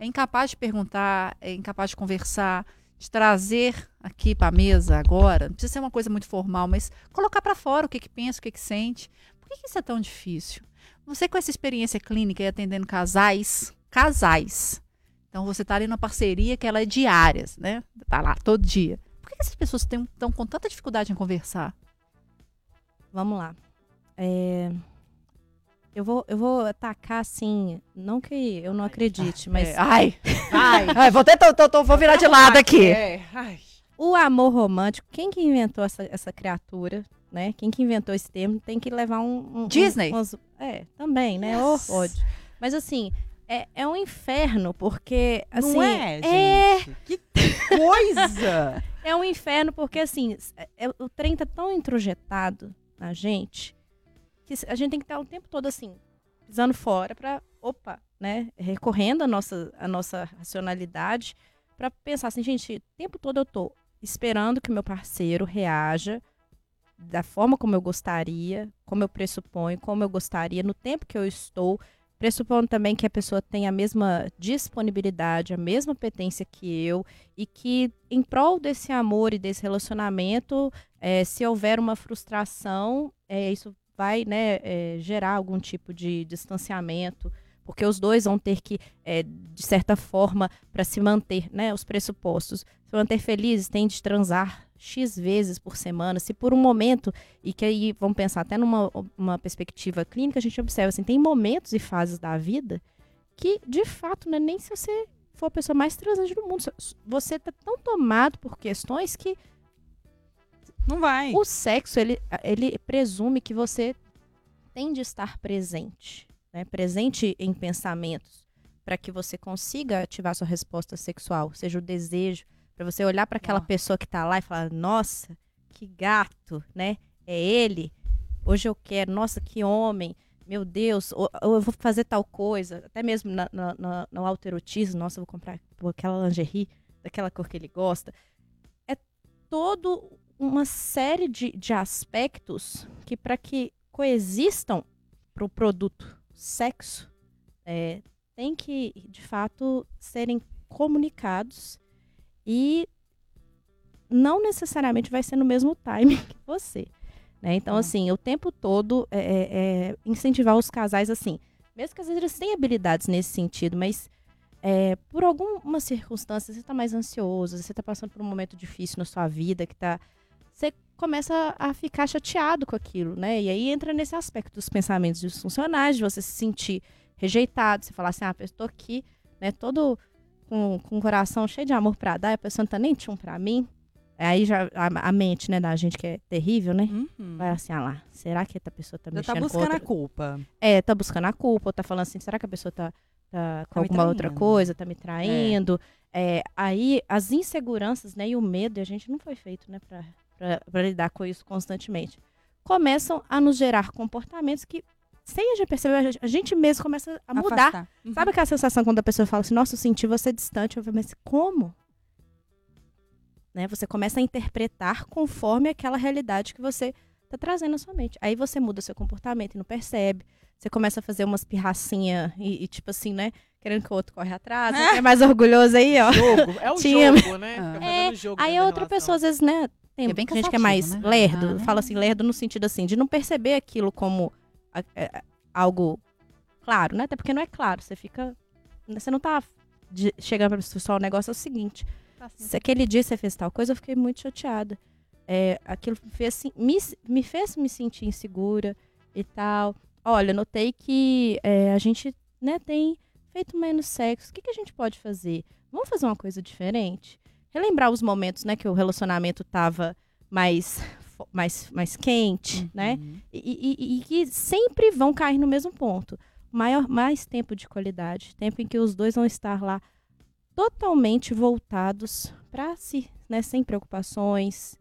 É incapaz de perguntar, é incapaz de conversar, de trazer aqui para a mesa agora. Não precisa ser uma coisa muito formal, mas colocar para fora o que, que pensa, o que, que sente. Por que, que isso é tão difícil? Você com essa experiência clínica e atendendo casais, casais. Então você está ali numa parceria que ela é diária, né? Tá lá todo dia. Por que, essas pessoas estão com tanta dificuldade em conversar? Vamos lá. É, Eu vou, eu vou atacar assim, não que eu não acredite, mas É, ai, Ai, ai, vou até tô, tô- vou virar de lado aqui. É, ai. O amor romântico, quem que inventou essa, essa criatura, né? Quem que inventou esse termo tem que levar um... um- um- Disney? umas- é, também, né? Yes. ódio. Mas assim, é, é um inferno, porque assim. não é, é, gente? Que coisa! é um inferno, porque assim, é- é- o trem tá tão introjetado na gente que a gente tem que estar o tempo todo assim, pisando fora pra, opa, né? Recorrendo à nossa, à nossa racionalidade pra pensar assim, gente, o tempo todo eu tô esperando que meu parceiro reaja da forma como eu gostaria, como eu pressuponho, como eu gostaria, no tempo que eu estou, pressupondo também que a pessoa tem a mesma disponibilidade, a mesma potência que eu, e que em prol desse amor e desse relacionamento, eh, se houver uma frustração, eh, isso vai né, eh, gerar algum tipo de distanciamento, porque os dois vão ter que, eh, de certa forma, para se manter, né, os pressupostos, se manter felizes, tem de transar X vezes por semana, se por um momento, e que aí vamos pensar até numa uma perspectiva clínica, a gente observa assim, tem momentos e fases da vida que, de fato, não é nem se você for a pessoa mais transante do mundo, você tá tão tomado por questões que Não vai. o sexo, ele, ele presume que você tem de estar presente, né? Presente em pensamentos, para que você consiga ativar sua resposta sexual, seja o desejo, para você olhar para aquela Ó. pessoa que tá lá e falar: "Nossa, que gato, né? É ele. Hoje eu quero. Nossa, que homem. Meu Deus, ou, ou eu vou fazer tal coisa, até mesmo na, na, na- no autoerotismo, nossa, eu vou comprar aquela lingerie daquela cor que ele gosta. É todo uma série de, de aspectos que, para que coexistam para o produto sexo, é, tem que, de fato, serem comunicados e não necessariamente vai ser no mesmo timing que você. Né? Então, Hum. assim, o tempo todo é, é, é incentivar os casais assim. Mesmo que às vezes eles tenham habilidades nesse sentido, mas é, por alguma circunstância você está mais ansioso, você está passando por um momento difícil na sua vida, que tá. Você começa a ficar chateado com aquilo, né? E aí entra nesse aspecto dos pensamentos disfuncionais, de você se sentir rejeitado, você falar assim, ah, eu estou aqui, né, todo com, com o coração cheio de amor pra dar, e a pessoa não tá nem tchum pra mim. Aí já a, a mente, né, da gente que é terrível, né? Uhum. Vai assim, ah lá, será que a pessoa tá Já mexendo tá buscando outra... a culpa. É, tá buscando a culpa, ou tá falando assim, será que a pessoa tá, tá com Tá alguma outra coisa, tá me traindo? É, aí as inseguranças, né, e o medo, a gente não foi feito, né, pra, pra, pra lidar com isso constantemente, começam a nos gerar comportamentos que, sem a gente perceber, a gente, a mesmo começa a mudar. Uhum. Sabe aquela sensação quando a pessoa fala assim, nossa, eu senti você distante, eu falo, mas como? Né? Você começa a interpretar conforme aquela realidade que você tá trazendo na sua mente. Aí você muda seu comportamento e não percebe. Você começa a fazer umas pirracinhas e, e, tipo assim, né? Querendo que o outro corre atrás. Você é mais orgulhoso aí, ó. Jogo, é o Tinha- jogo, né? Ah. É, fazendo jogo Aí da outra relação. pessoa, às vezes, né? Tem É bem gente que é mais né? lerdo. Ah, Fala assim, lerdo no sentido assim, de não perceber aquilo como a- é, algo claro, né? Até porque não é claro. Você fica. Você não tá de- chegando pra pessoa, o negócio é o seguinte. Se aquele dia você fez tal coisa, eu fiquei muito chateada. É, aquilo me fez, assim, me, me fez me sentir insegura e tal. Olha, notei que é, a gente né, tem feito menos sexo. O que, que a gente pode fazer? Vamos fazer uma coisa diferente? Relembrar os momentos né, que o relacionamento tava mais, mais, mais quente, né? Uhum. E, e- e- e que sempre vão cair no mesmo ponto. Maior, mais tempo de qualidade, tempo em que os dois vão estar lá totalmente voltados para si, né? Sem preocupações,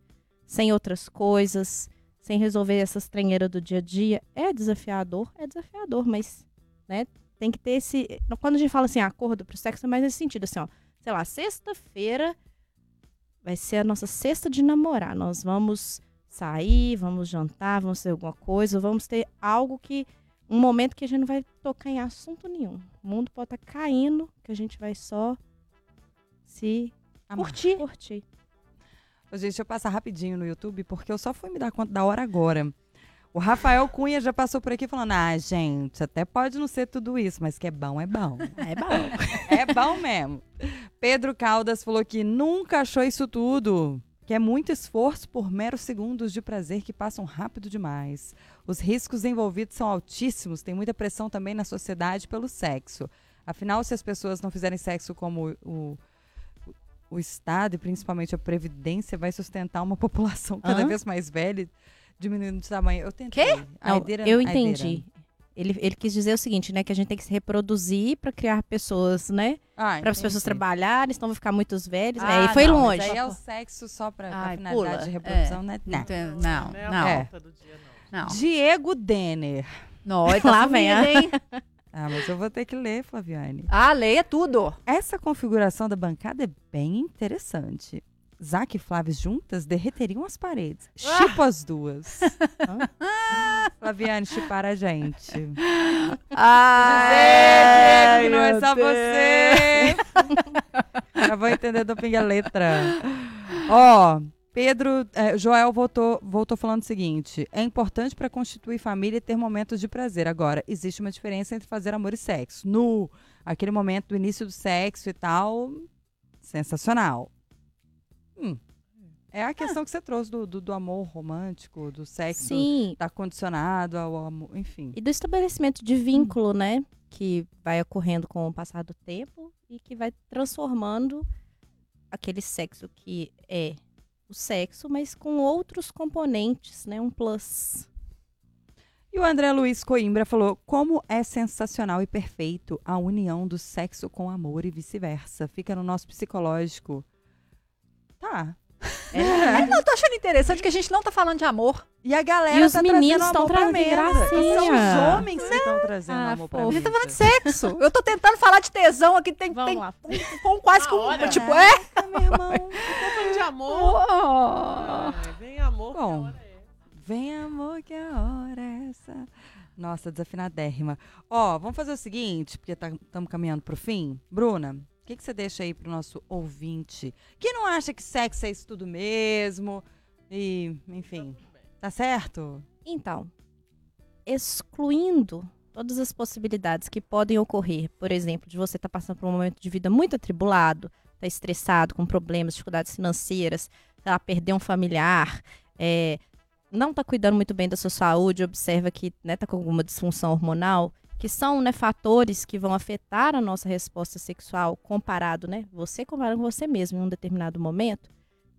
sem outras coisas, sem resolver essas trenheiras do dia a dia. É desafiador, é desafiador, mas, né? Tem que ter esse. Quando a gente fala assim, acordo pro sexo, é mais nesse sentido, assim, ó. Sei lá, sexta-feira vai ser a nossa sexta de namorar. Nós vamos sair, vamos jantar, vamos fazer alguma coisa, vamos ter algo que. Um momento que a gente não vai tocar em assunto nenhum. O mundo pode estar caindo, que a gente vai só se Amar. curtir. curtir. Ô, Gente, deixa eu passar rapidinho no YouTube, porque eu só fui me dar conta da hora agora. O Rafael Cunha já passou por aqui falando: ah, gente, até pode não ser tudo isso, mas que é bom, é bom. É bom. é bom mesmo. Pedro Caldas falou que nunca achou isso tudo. Que é muito esforço por meros segundos de prazer que passam rápido demais. Os riscos envolvidos são altíssimos, tem muita pressão também na sociedade pelo sexo. Afinal, se as pessoas não fizerem sexo como o, o, o Estado e principalmente a Previdência vai sustentar uma população cada Hã? vez mais velha, diminuindo de tamanho. Eu tentei. Não, Aideira- eu entendi. ele, ele quis dizer o seguinte, né? Que a gente tem que se reproduzir para criar pessoas, né? Ah, Para as pessoas trabalharem, senão vão ficar muitos velhos. Ah, é, e foi não, longe. Mas aí é o sexo só Ai, finalidade pula. de reprodução, né? Não, Não. tem- não, Não é a não. É. dia, não. não. Diego Denner. Não, ele tá Lá vem hein? Ah, mas eu vou ter que ler, Flaviane. Ah, leia tudo. Essa configuração da bancada é bem interessante. Zac e Flávio juntas derreteriam as paredes. Chipo as duas. Flaviane, chipar a gente. Ah, Diego, que não é só você. Já vou entender do pinga letra. Ó, Pedro, eh, Joel voltou, voltou falando o seguinte: é importante para constituir família ter momentos de prazer. Agora, existe uma diferença entre fazer amor e sexo. No aquele momento do início do sexo e tal, sensacional. Hum, é a questão que você trouxe do, do, do amor romântico, do sexo Sim. tá condicionado ao amor, enfim. E do estabelecimento de vínculo, né? Que vai ocorrendo com o passar do tempo e que vai transformando aquele sexo que é o sexo, mas com outros componentes, né? Um plus. E o André Luiz Coimbra falou: como é sensacional e perfeito a união do sexo com amor e vice-versa. Fica no nosso psicológico. Tá. É, Eu tô achando interessante que a gente não tá falando de amor. E a galera E os tá meninos trazendo estão amor pra trazendo mesa. gracinha. São os homens que estão trazendo Ah, amor pra fofo. A gente tá falando de sexo. Eu tô tentando falar de tesão aqui. Tem, Vamos tem lá. com quase Na com. hora. Tipo, é? Ah, meu irmão. Tô falando de amor. Oh. Ai, vem amor, que a Bom. hora é. Vem, amor, que a hora é essa. Nossa, desafinadérrima. Ó, vamos fazer o seguinte, porque estamos caminhando pro fim. Bruna, que, que você deixa aí pro nosso ouvinte que não acha que sexo é isso tudo mesmo? E, enfim, tá certo? Então, excluindo todas as possibilidades que podem ocorrer, por exemplo, de você estar passando por um momento de vida muito atribulado, tá estressado, com problemas, dificuldades financeiras, sei lá, perder um familiar, é, não tá cuidando muito bem da sua saúde, observa que né, tá com alguma disfunção hormonal, que são né, fatores que vão afetar a nossa resposta sexual comparado, né? Você comparando com você mesmo em um determinado momento,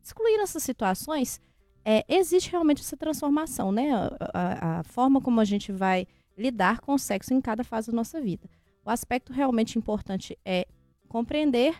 excluindo essas situações, é, existe realmente essa transformação, né? A, a- a forma como a gente vai lidar com o sexo em cada fase da nossa vida. O aspecto realmente importante é compreender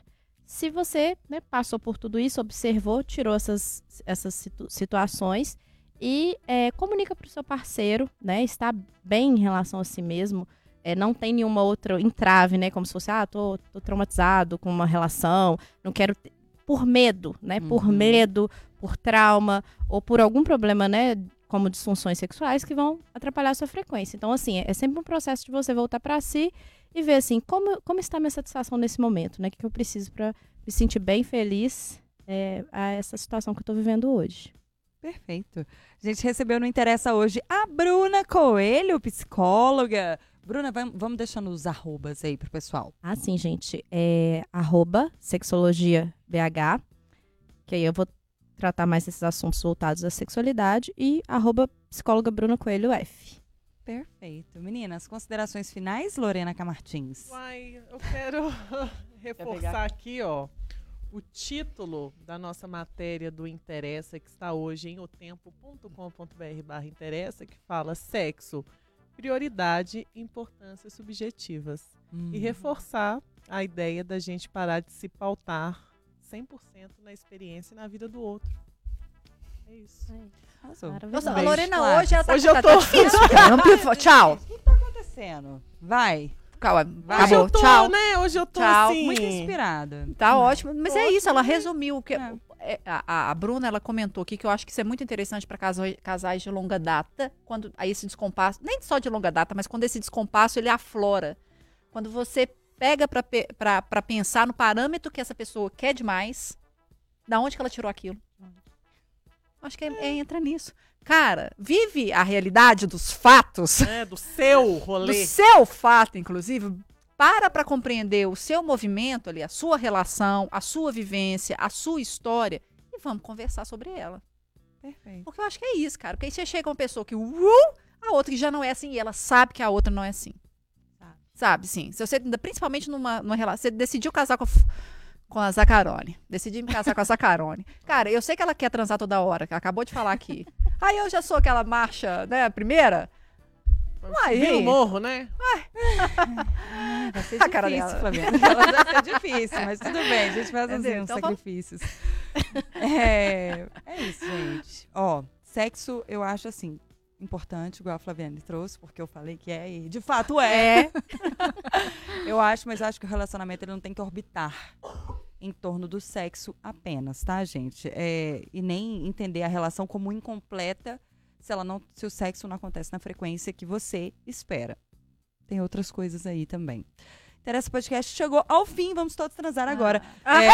se você né, passou por tudo isso, observou, tirou essas, essas situ- situações e é, comunica para o seu parceiro, né? Está bem em relação a si mesmo. É, não tem nenhuma outra entrave, né? Como se fosse, ah, tô, tô traumatizado com uma relação, não quero. ter- Por medo, né? Por Uhum. medo, por trauma ou por algum problema, né? Como disfunções sexuais que vão atrapalhar a sua frequência. Então, assim, é, é sempre um processo de você voltar para si e ver, assim, como, como está a minha satisfação nesse momento, né? O que que eu preciso para me sentir bem feliz é, a essa situação que eu tô vivendo hoje. Perfeito. A gente recebeu no Interessa hoje a Bruna Coelho, psicóloga. Bruna, vam- vamos deixando os arrobas aí pro pessoal. Ah, sim, gente. É arroba sexologia BH, que aí eu vou tratar mais desses assuntos voltados à sexualidade, e arroba psicóloga Bruna Coelho F. Perfeito. Meninas, considerações finais, Lorena Camartins. Uai, eu quero reforçar aqui, ó, o título da nossa matéria do Interessa, que está hoje em otempo.com.br barra Interessa, que fala sexo, prioridade e importâncias subjetivas. Hum. E reforçar a ideia da gente parar de se pautar 100% na experiência e na vida do outro. É isso. Maravilhoso. Nossa, a. Lorena hoje ela tá, Hoje eu tá- tô- tá difícil. Tchau. acontecendo? Vai. Calma. Hoje Acabou. eu tô, Tchau. né? Hoje eu tô Tchau. assim. Muito inspirada. Tá ótimo. Mas é isso, ela resumiu o que. É. é, A, a- a Bruna ela comentou aqui que eu acho que isso é muito interessante para casais de longa data, quando aí esse descompasso, nem só de longa data, mas quando esse descompasso ele aflora. Quando você pega para pensar no parâmetro que essa pessoa quer demais, da onde que ela tirou aquilo? Acho que é- é- entra nisso. Cara, vive a realidade dos fatos né, do seu do rolê. seu fato, inclusive, para para compreender o seu movimento ali, a sua relação, a sua vivência, a sua história e vamos conversar sobre ela. Perfeito. Porque eu acho que é isso, cara. Porque aí você chega uma pessoa que, uh, a outra que já não é assim e ela sabe que a outra não é assim. Sabe. Sabe, sim. Se você, principalmente numa, numa relação, você decidiu casar com a, com a Zacarone. Decidi me casar com a Zacarone. Cara, eu sei que ela quer transar toda hora, que ela acabou de falar aqui. Aí eu já sou aquela marcha, né, a primeira. Uai, Subir no e? morro, né? Vai ser A cara difícil, dela. Flaviana. Vai ser difícil, mas tudo bem, a gente faz uns, Entendeu? uns Então vamos- sacrifícios. É, é isso, gente. Ó, sexo eu acho assim, importante, igual a Flaviane trouxe, porque eu falei que é e de fato é. É. Eu acho, mas acho que o relacionamento ele não tem que orbitar em torno do sexo apenas, tá, gente? É, e nem entender a relação como incompleta se ela não, se o sexo não acontece na frequência que você espera. Tem outras coisas aí também. Interessa Podcast chegou ao fim, vamos todos transar agora. É,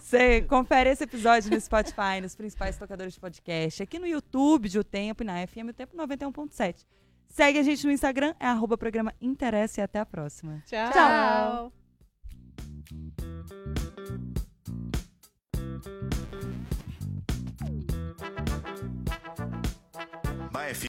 você, você confere esse episódio no Spotify, nos principais tocadores de podcast, aqui no YouTube de O Tempo e na FM O Tempo 91.7. Segue a gente no Instagram, é arroba programa Interessa e até a próxima. Tchau. Tchau.